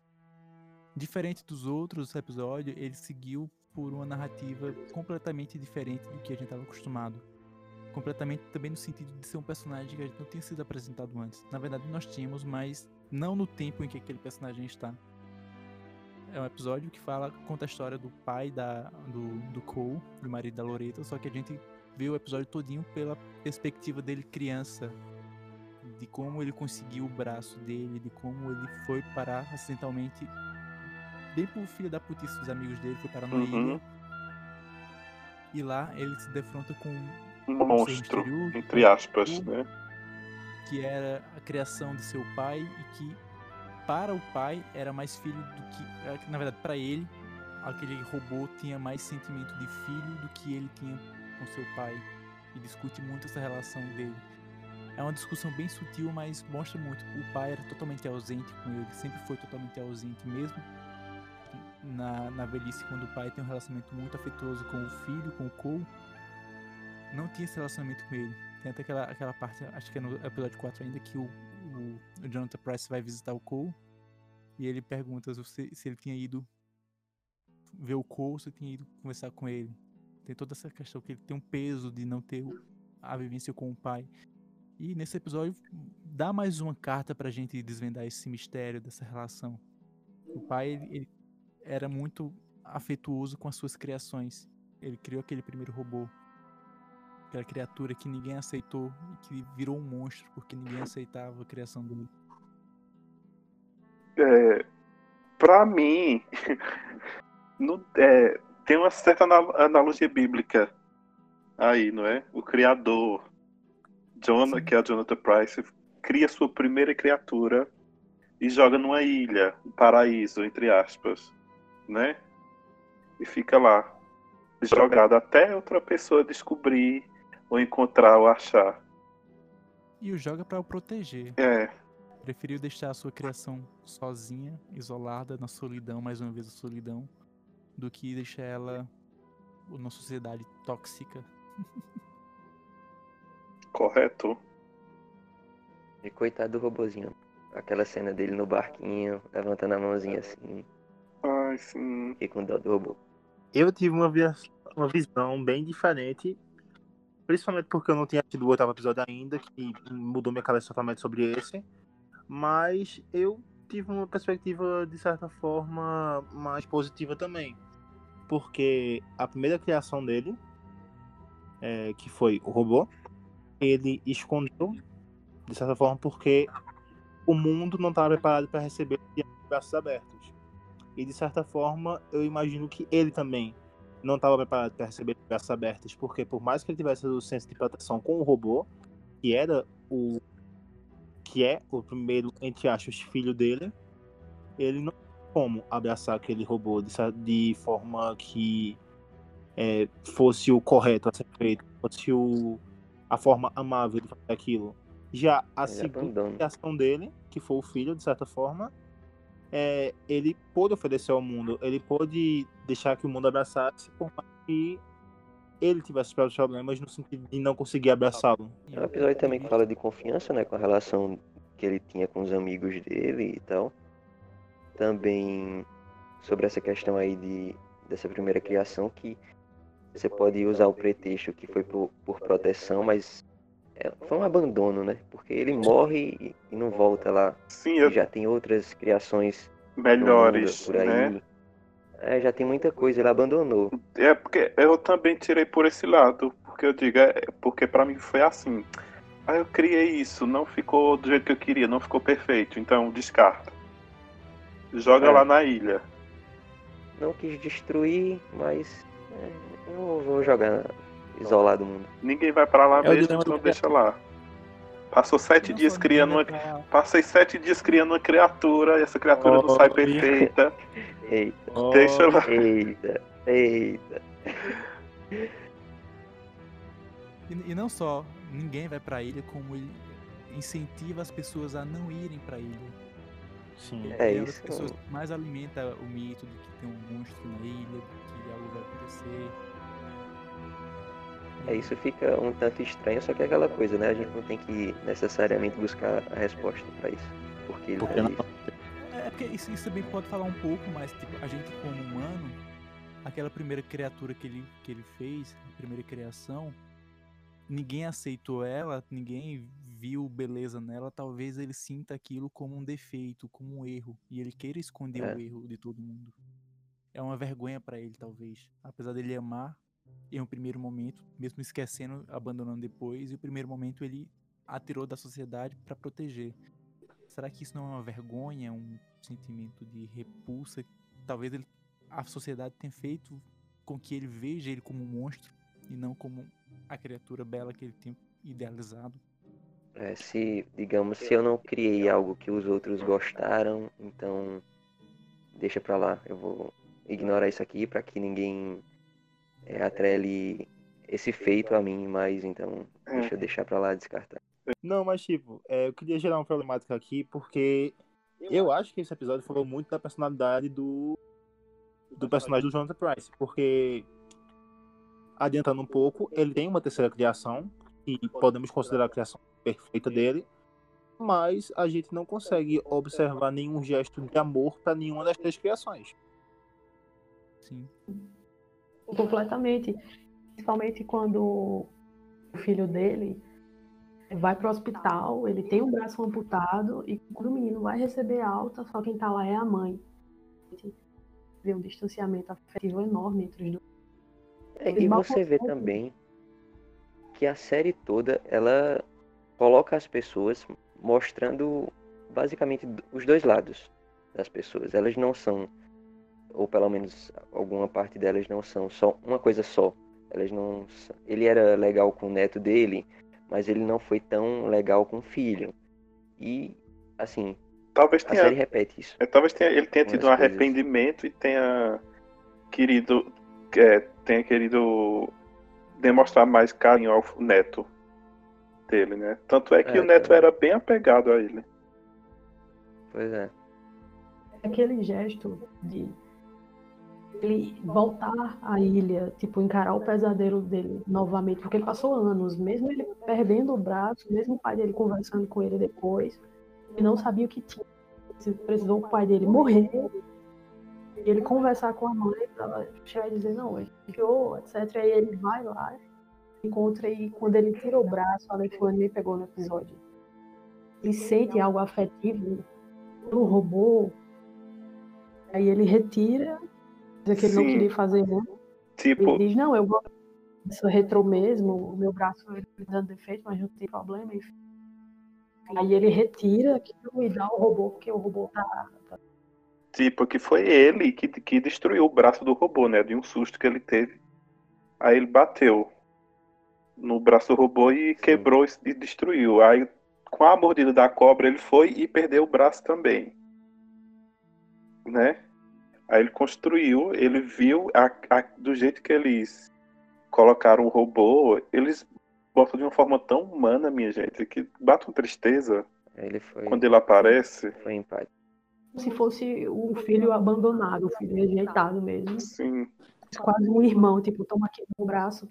diferente dos outros episódios, ele seguiu por uma narrativa completamente diferente do que a gente estava acostumado. Completamente também no sentido de ser um personagem que a gente não tinha sido apresentado antes. Na verdade, nós tínhamos, mas não no tempo em que aquele personagem está. É um episódio que fala, conta a história do pai da, do, do Cole, do marido da Loreta, só que a gente vê o episódio todinho pela perspectiva dele criança, de como ele conseguiu o braço dele, de como ele foi parar acidentalmente bem pro filho da putice dos amigos dele, foi parar numa Uhum. ilha. E lá ele se defronta com Um monstro, entre aspas, né? que era a criação de seu pai e que para o pai era mais filho do que, na verdade, para ele, aquele robô tinha mais sentimento de filho do que ele tinha com seu pai e discute muito essa relação dele. É uma discussão bem sutil, mas mostra muito. O pai era totalmente ausente com ele, sempre foi totalmente ausente, mesmo na, na velhice, quando o pai tem um relacionamento muito afetuoso com o filho, com o Cole, não tinha esse relacionamento com ele. Tem até aquela, aquela parte, acho que é no episódio 4 ainda, que o, o, o Jonathan Price vai visitar o Cole e ele pergunta se, se ele tinha ido ver o Cole, se tinha ido conversar com ele. Tem toda essa questão que ele tem um peso de não ter a vivência com o pai. E nesse episódio dá mais uma carta pra gente desvendar esse mistério dessa relação. O pai, ele, ele era muito afetuoso com as suas criações. Ele criou aquele primeiro robô aquela criatura que ninguém aceitou e que virou um monstro porque ninguém aceitava a criação dele. É, pra mim, [laughs] no- é, tem uma certa ana- analogia bíblica aí, não é? O criador, Jonah, que é a Jonathan Price, cria sua primeira criatura e joga numa ilha, um paraíso, entre aspas, né? E fica lá, jogado até outra pessoa descobrir, ou encontrar, ou achar. E o joga pra o proteger. É, Preferiu deixar a sua criação sozinha, isolada, na solidão, mais uma vez a solidão, do que deixar ela numa sociedade tóxica. [laughs] correto. E coitado do robozinho. Aquela cena dele no barquinho, levantando a mãozinha assim, Ai, sim. fiquei com dó do robô. Eu tive uma, vi- uma visão bem diferente, principalmente porque eu não tinha assistido o oitavo episódio ainda, que mudou minha cabeça totalmente sobre esse. Mas eu tive uma perspectiva, de certa forma, mais positiva também. Porque a primeira criação dele, é, que foi o robô, ele escondeu, de certa forma, porque o mundo não estava preparado para receber de braços abertos. E de certa forma, eu imagino que ele também não estava preparado para receber de braços abertos, porque por mais que ele tivesse o senso de proteção com o robô, que era o que é o primeiro entre aspas filho dele, ele não como abraçar aquele robô de, de forma que é, fosse o correto a ser feito, fosse o, a forma amável de fazer aquilo. Já a Ele segunda criação dele, que foi o filho, de certa forma, é, ele pôde oferecer ao mundo, ele pôde deixar que o mundo abraçasse, por mais que ele tivesse os próprios problemas no sentido de não conseguir abraçá-lo. É um episódio também que fala de confiança, né? Com a relação que ele tinha com os amigos dele e tal. Também sobre essa questão aí de, dessa primeira criação que você pode usar o pretexto que foi por, por proteção, mas é- foi um abandono, né? Porque ele morre e, não volta lá. Sim, eu, já tem outras criações melhores, por aí. né? É, já tem muita coisa, ele abandonou. É porque eu também tirei por esse lado, porque eu digo, é porque pra mim foi assim. Ah, eu criei isso, não ficou do jeito que eu queria, não ficou perfeito, então descarta. Joga É. lá na ilha. Não quis destruir, mas é, eu vou jogar isolado o mundo. Ninguém vai pra lá É mesmo, do então deixa lá. Passou sete Não dias criando uma. pra- Passei sete dias criando uma criatura e essa criatura não sai Olha. perfeita. [laughs] Eita, [laughs] Deixa lá. eita, eita. E, e não só ninguém vai pra ilha como ele incentiva as pessoas a não irem pra ilha. Sim. É uma das isso. pessoas que mais alimenta o mito de que tem um monstro na ilha, que algo vai acontecer. É, isso fica um tanto estranho, só que é aquela coisa, né? A gente não tem que necessariamente buscar a resposta pra isso. Porque ele Porque não- ali. É porque isso, isso também pode falar um pouco, mas tipo, a gente como humano, aquela primeira criatura que ele, que ele fez, a primeira criação, ninguém aceitou ela, ninguém viu beleza nela, talvez ele sinta aquilo como um defeito, como um erro, e ele queira esconder É. o erro de todo mundo. É uma vergonha pra ele, talvez. Apesar dele amar em um primeiro momento, mesmo esquecendo, abandonando depois, e o primeiro momento ele atirou da sociedade pra proteger. Será que isso não é uma vergonha, um sentimento de repulsa? Talvez ele, a sociedade tenha feito com que ele veja ele como um monstro e não como a criatura bela que ele tem idealizado. É, se, digamos, se eu não criei algo que os outros gostaram, então deixa pra lá. Eu vou ignorar isso aqui pra que ninguém é, atrele esse feito a mim, mas então deixa eu deixar pra lá descartar. Não, mas tipo, é, eu queria gerar uma problemática aqui, porque eu acho que esse episódio falou muito da personalidade do, do personagem do Jonathan Price, porque adiantando um pouco, ele tem uma terceira criação, e podemos considerar a criação perfeita dele, mas a gente não consegue observar nenhum gesto de amor para nenhuma das três criações. Sim. Completamente. Principalmente quando o filho dele vai pro hospital, ele tem um braço amputado e quando o menino vai receber alta, só quem tá lá é a mãe. Vê um distanciamento afetivo enorme entre os dois. É, e você vê também que a série toda ela coloca as pessoas mostrando basicamente os dois lados das pessoas. Elas não são, ou pelo menos alguma parte delas não são só uma coisa só. Elas não. Ele era legal com o neto dele, mas ele não foi tão legal com o filho. E assim, Talvez a tenha, série repete isso. é, talvez tenha, ele tenha tido um coisas. arrependimento e tenha querido, é, tenha querido demonstrar mais carinho ao neto dele, né? Tanto é que É, o neto também. era bem apegado a ele. Pois é. Aquele gesto de ele voltar à ilha, tipo, encarar o pesadelo dele novamente, porque ele passou anos, mesmo ele perdendo o braço, mesmo o pai dele conversando com ele depois, ele não sabia o que tinha. Precisou o pai dele morrer e ele conversar com a mãe ela chegar e dizer, não, ele ficou, etc. Aí ele vai lá, encontra e quando ele tira o braço, a Letuane me pegou no episódio. Ele sente algo afetivo pelo robô. Aí ele retira, que ele não Sim. queria fazer, né? Tipo, Ele diz, não, eu gosto dessa retrô mesmo, o meu braço ele tá dando defeito, mas não tem problema, enfim. Aí ele retira aquilo e dá ao robô, porque o robô tá. tá- tipo que foi ele que, que destruiu o braço do robô, né? De um susto que ele teve. Aí ele bateu no braço do robô e quebrou e destruiu. Aí, com a mordida da cobra, ele foi e perdeu o braço também. Né? Aí ele construiu, ele viu a- a- do jeito que eles colocaram o robô, eles botam de uma forma tão humana, minha gente, que bate uma tristeza Ele foi, quando ele aparece. foi empate. Se fosse o filho abandonado, o filho rejeitado mesmo. Sim. Quase um irmão, tipo, toma aqui no braço,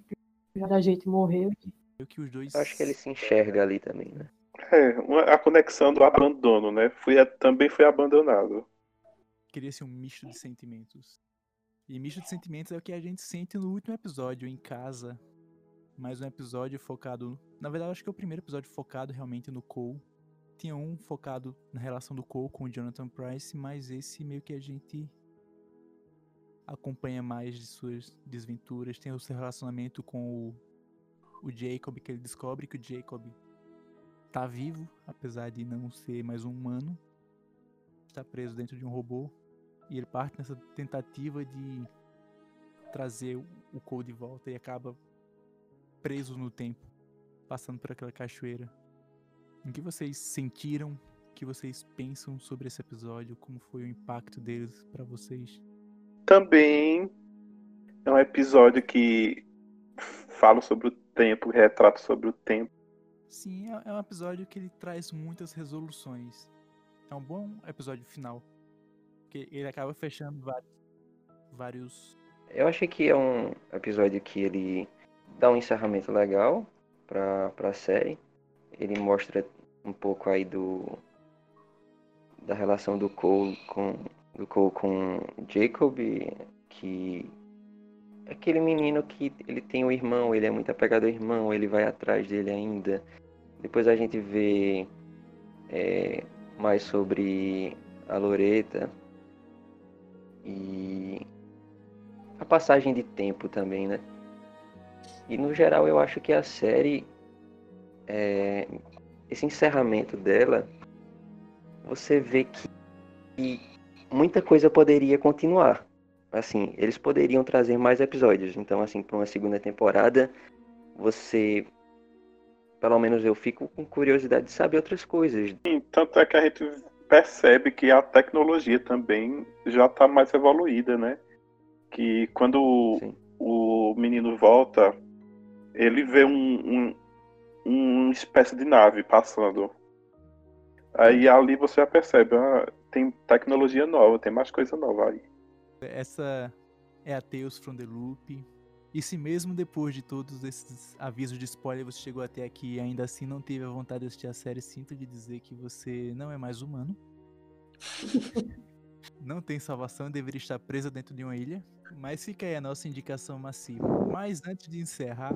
já da gente morreu. Eu que os dois. Eu acho que ele se enxerga ali também, né? É, uma- a conexão do abandono, né? Fui, também foi abandonado. Queria ser um misto de sentimentos. E misto de sentimentos é o que a gente sente no último episódio, em casa. Mais um episódio focado. Na verdade, acho que é o primeiro episódio focado realmente no Cole. Tinha um focado na relação do Cole com o Jonathan Price, mas esse meio que a gente acompanha mais de suas desventuras. Tem o seu relacionamento com o, o Jacob, que ele descobre que o Jacob tá vivo, apesar de não ser mais um humano. Está preso dentro de um robô. E ele parte nessa tentativa de trazer o- Cole de volta e acaba preso no tempo, passando por aquela cachoeira. O que vocês sentiram? O que vocês pensam sobre esse episódio? Como foi o impacto deles pra vocês? Também é um episódio que fala sobre o tempo, retrata sobre o tempo. Sim, é, é um episódio que ele traz muitas resoluções. É um bom episódio final. Porque ele acaba fechando vários. vários... Eu achei que é um episódio que ele dá um encerramento legal pra, pra série. Ele mostra um pouco aí do. da relação do Cole com. do Cole com Jacob, que aquele menino que ele tem um irmão, ele é muito apegado ao irmão, ele vai atrás dele ainda. Depois a gente vê é, mais sobre a Loreta e a passagem de tempo também, né? E no geral eu acho que a série, é, esse encerramento dela, você vê que, que muita coisa poderia continuar assim, eles poderiam trazer mais episódios. Então, assim, para uma segunda temporada, você. Pelo menos eu fico com curiosidade de saber outras coisas. Sim, tanto é que a gente percebe que a tecnologia também já está mais evoluída, né? Que quando o, o menino volta, ele vê um, um, uma espécie de nave passando. Aí ali você já percebe, ah, tem tecnologia nova, tem mais coisa nova aí. Essa é a Tales from the Loop. E se mesmo depois de todos esses avisos de spoiler você chegou até aqui e ainda assim não teve a vontade de assistir a série, sinto de dizer que você não é mais humano. [laughs] não tem salvação, deveria estar presa dentro de uma ilha. Mas fica aí a nossa indicação massiva. Mas antes de encerrar,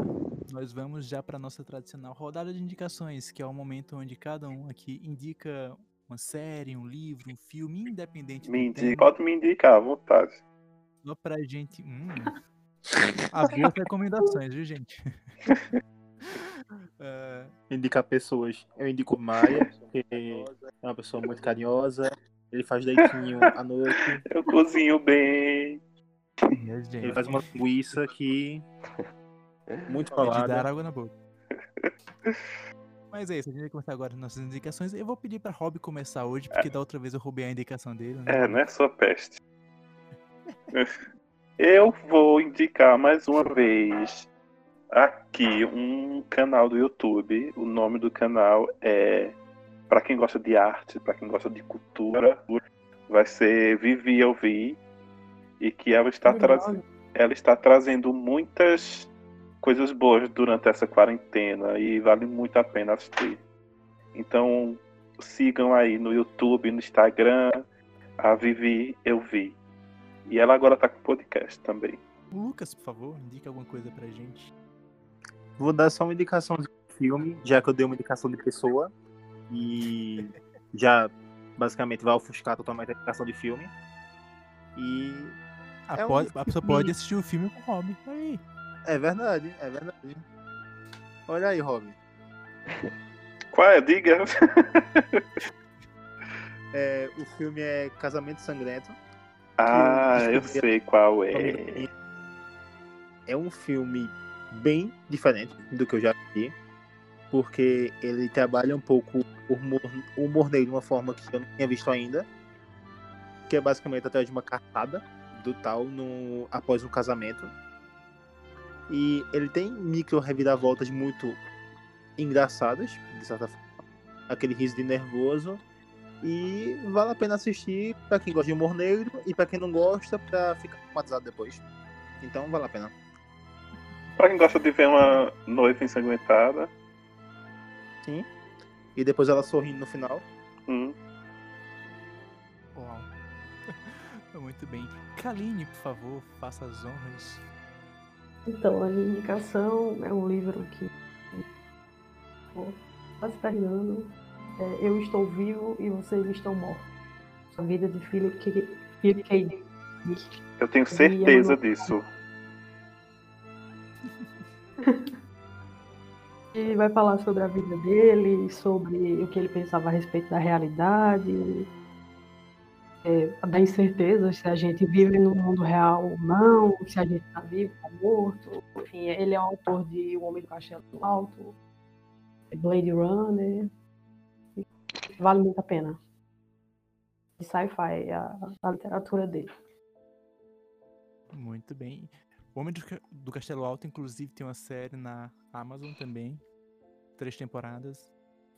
nós vamos já para nossa tradicional rodada de indicações, que é o momento onde cada um aqui indica uma série, um livro, um filme, independente me indica, Pode me indicar à vontade. Só pra gente. Hum, boas recomendações, viu, gente? uh... [laughs] Indicar pessoas. Eu indico Maia, que é uma pessoa muito carinhosa. Ele faz deitinho à noite. Eu cozinho bem. Ele faz uma linguiça que. Muito falada. De dar água na boca. Mas é isso, a gente vai começar agora as nossas indicações. Eu vou pedir pra Rob começar hoje, porque é. da outra vez eu roubei a indicação dele. Né? É, não é sua peste. [laughs] eu vou indicar mais uma vez aqui um canal do YouTube. O nome do canal é para quem gosta de arte, para quem gosta de cultura, vai ser Vivi Eu Vi e que ela está trazendo ela está trazendo muitas coisas boas durante essa quarentena e vale muito a pena assistir. Então sigam aí no YouTube, no Instagram, a Vivi Eu Vi. E ela agora tá com podcast também. Lucas, por favor, indica alguma coisa pra gente. Vou dar só uma indicação de filme, já que eu dei uma indicação de pessoa. E [laughs] já basicamente vai ofuscar totalmente a indicação de filme. E. Ah, é pode, um... a pessoa pode assistir o filme com o Robin. Aí. É verdade, é verdade. Olha aí, Robin. [laughs] Qual é? Diga. é, o filme é Casamento Sangrento. Ah, eu sei qual é. É um filme bem diferente do que eu já vi, porque ele trabalha um pouco o humor, o humor negro de uma forma que eu não tinha visto ainda, que é basicamente através de uma cartada do tal no após um casamento e ele tem micro reviravoltas muito engraçadas, de certa forma. Aquele riso de nervoso. E vale a pena assistir para quem gosta de humor negro e para quem não gosta, para ficar traumatizado depois. Então vale a pena. Pra quem gosta de ver uma noiva ensanguentada. Sim. E depois ela sorrindo no final. Hum. Uau. [laughs] Muito bem. Kaline, por favor, faça as honras. Então, a minha indicação é um livro que quase terminando. É Eu Estou Vivo e Vocês Estão Mortos. A vida de Philip K. Philip K. Eu tenho certeza disso. [laughs] e vai falar sobre a vida dele, sobre o que ele pensava a respeito da realidade, é, da incerteza se a gente vive no mundo real ou não, se a gente está vivo ou morto. Enfim, ele é o autor de O Homem do Castelo Alto, Blade Runner. Vale muito a pena. De sci-fi, a, a, literatura dele. Muito bem. O Homem do, do Castelo Alto, inclusive, tem uma série na Amazon também. três temporadas.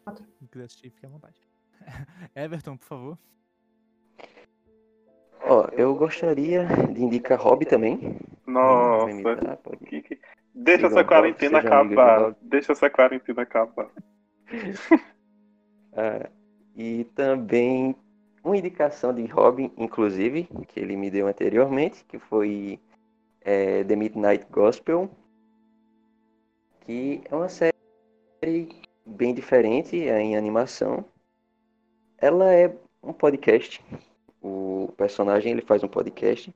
Quatro. Se quiser assistir, fique à vontade. [laughs] Everton, por favor. Ó, eu gostaria de indicar Hobby também. Nossa, Vai imitar, pode. que- que- deixa essa quarentena acabar. Deixa essa quarentena acabar. Ah, [laughs] e também uma indicação de Robin, inclusive, que ele me deu anteriormente, que foi é, The Midnight Gospel, que é uma série bem diferente é em animação. Ela é um podcast. O personagem ele faz um podcast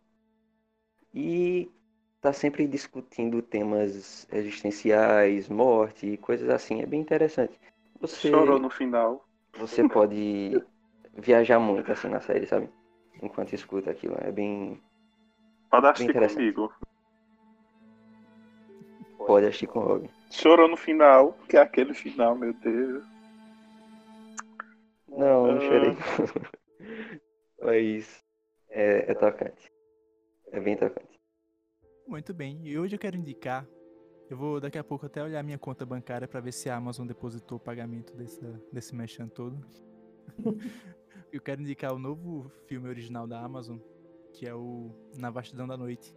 e está sempre discutindo temas existenciais, morte e coisas assim. É bem interessante. Você Chorou no final. Você pode viajar muito assim na série, sabe? Enquanto escuta aquilo. É bem. Pode assistir interessante. comigo. Pode assistir com o Robin. Chorou no final, que é aquele final, meu Deus. Não, não Ah. chorei. [laughs] Mas é, é tocante. É bem tocante. Muito bem. E hoje eu quero indicar. Eu vou daqui a pouco até olhar minha conta bancária para ver se a Amazon depositou o pagamento dessa, desse mechan todo. [laughs] eu quero indicar o novo filme original da Amazon, que é o Na Vastidão da Noite.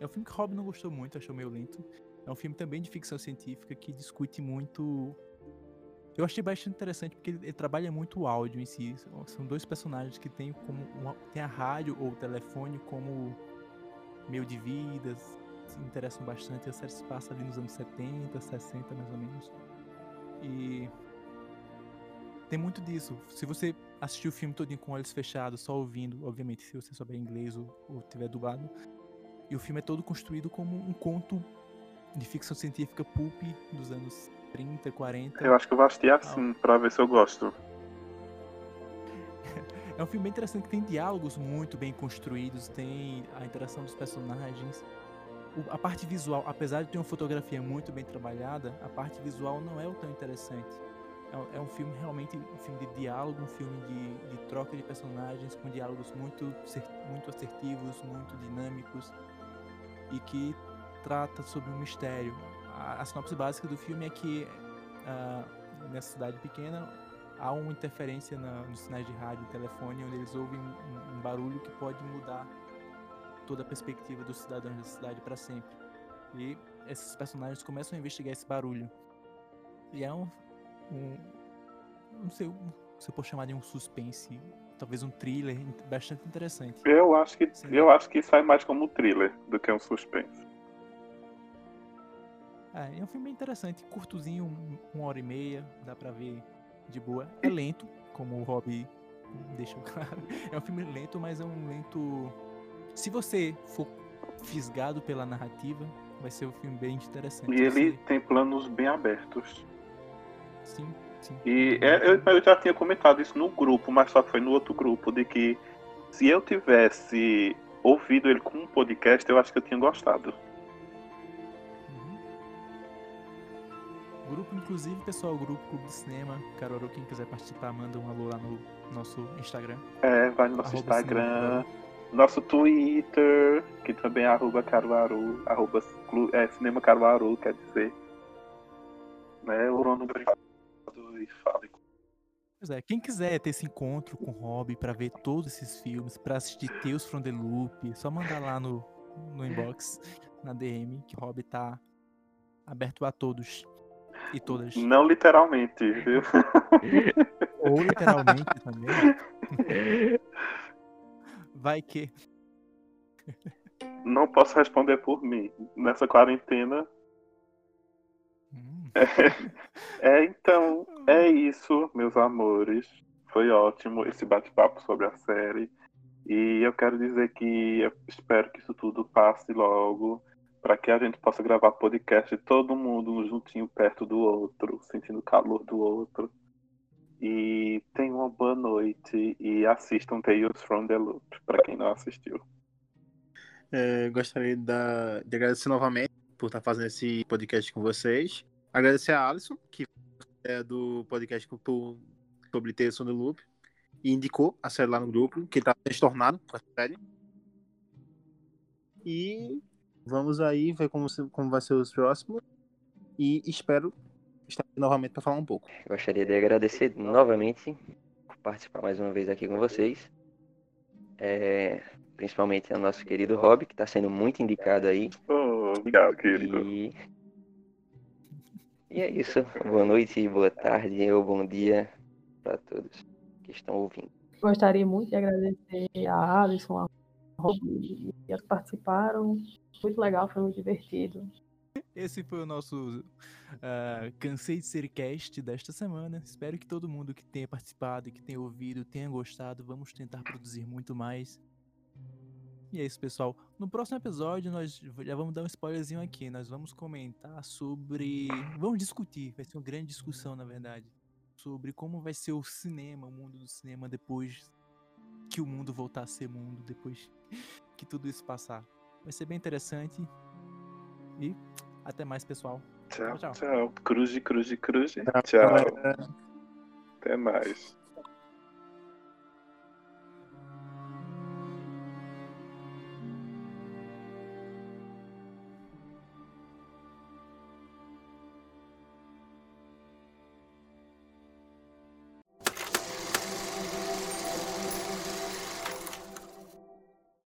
É um filme que o Rob não gostou muito, achou meio lento. É um filme também de ficção científica que discute muito. Eu achei bastante interessante porque ele, ele trabalha muito o áudio em si. São- dois personagens que têm como uma, tem a rádio ou o telefone como meio de vida, se interessam bastante. A série se passa ali nos anos 70, 60 mais ou menos. E tem muito disso. Se você assistir o filme todinho com olhos fechados, só ouvindo, obviamente, se você souber inglês ou, ou tiver dublado, e o filme é todo construído como um conto de ficção científica pulp dos anos 30, 40. Eu acho que eu vou assistir assim, pra ver se eu gosto. [laughs] É um filme bem interessante que tem diálogos muito bem construídos, tem a interação dos personagens. A parte visual, apesar de ter uma fotografia muito bem trabalhada, a parte visual não é o tão interessante. É um, é filme realmente um filme de diálogo, um filme de, de troca de personagens com diálogos muito, muito assertivos, muito dinâmicos e que trata sobre um mistério. A, a sinopse básica do filme é que ah, nessa cidade pequena há uma interferência na- nos sinais de rádio e telefone, onde eles ouvem um, um barulho que pode mudar toda a perspectiva dos cidadãos da cidade para sempre. E esses personagens começam a investigar esse barulho. E é um, um não sei se eu posso chamar de um suspense, talvez um thriller bastante interessante. Eu acho que Sim. eu acho que sai mais como um thriller do que um suspense. É, é um filme bem interessante, curtozinho, um- uma hora e meia, dá pra ver de boa. É lento, como o Rob deixou [laughs] claro. É um filme lento, mas é um lento. Se você for fisgado pela narrativa, vai ser um filme bem interessante. E ele tem planos bem abertos. Sim, sim. E é, eu, eu já tinha comentado isso no grupo, mas só que foi no outro grupo, de que se eu tivesse ouvido ele com um podcast, eu acho que eu tinha gostado. Uhum. Grupo, inclusive, pessoal, grupo Clube de Cinema, Caruaru, quem quiser participar, manda um alô lá no nosso Instagram. É, vai no nosso Cinema Instagram, Caruaru. Nosso Twitter, que também é arroba Caruaru, arroba é, Cinema Caruaru, quer dizer. Né, o Rono e fale. Pois é, quem quiser ter esse encontro com o Rob pra ver todos esses filmes, pra assistir Tales from the Loop, é só mandar lá no, no inbox, na DM, que o Rob tá aberto a todos e todas. Não literalmente, viu? Ou literalmente também. [laughs] Vai que. Não posso responder por mim. Nessa quarentena. Hum, É, então, é isso, meus amores. Foi ótimo esse bate-papo sobre a série. E eu quero dizer que eu espero que isso tudo passe logo, para que a gente possa gravar podcast todo mundo juntinho perto do outro, sentindo o calor do outro. E tenham uma boa noite e assistam Tales from the Loop, para quem não assistiu. É, gostaria de, dar- de agradecer novamente por estar fazendo esse podcast com vocês. Agradecer a Alisson, que é do podcast com- sobre Tales on the Loop, e indicou a série lá no grupo, que está transtornado com a série. E vamos aí ver como, como vai ser os próximos. E espero estar aqui novamente para falar um pouco. Gostaria de agradecer novamente por participar mais uma vez aqui com vocês. É, principalmente ao nosso querido Rob, que está sendo muito indicado aí. Oh, obrigado, querido. E... e é isso. Boa noite, boa tarde ou bom dia para todos que estão ouvindo. Gostaria muito de agradecer a Alisson, a Rob e a que participaram. Muito legal, foi muito divertido. Esse foi o nosso uh, Cansei de Ser Cast desta semana. Espero que todo mundo que tenha participado, que tenha ouvido, tenha gostado. Vamos tentar produzir muito mais. E é isso, pessoal. No próximo episódio, nós já vamos dar um spoilerzinho aqui. Nós vamos comentar sobre. Vamos discutir, vai ser uma grande discussão, na verdade. Sobre como vai ser o cinema, o mundo do cinema depois que o mundo voltar a ser mundo, depois que tudo isso passar. Vai ser bem interessante. E até mais, pessoal. Tchau, Tchau, tchau. Cruze, cruze, cruze. Tchau. Tchau. Até mais.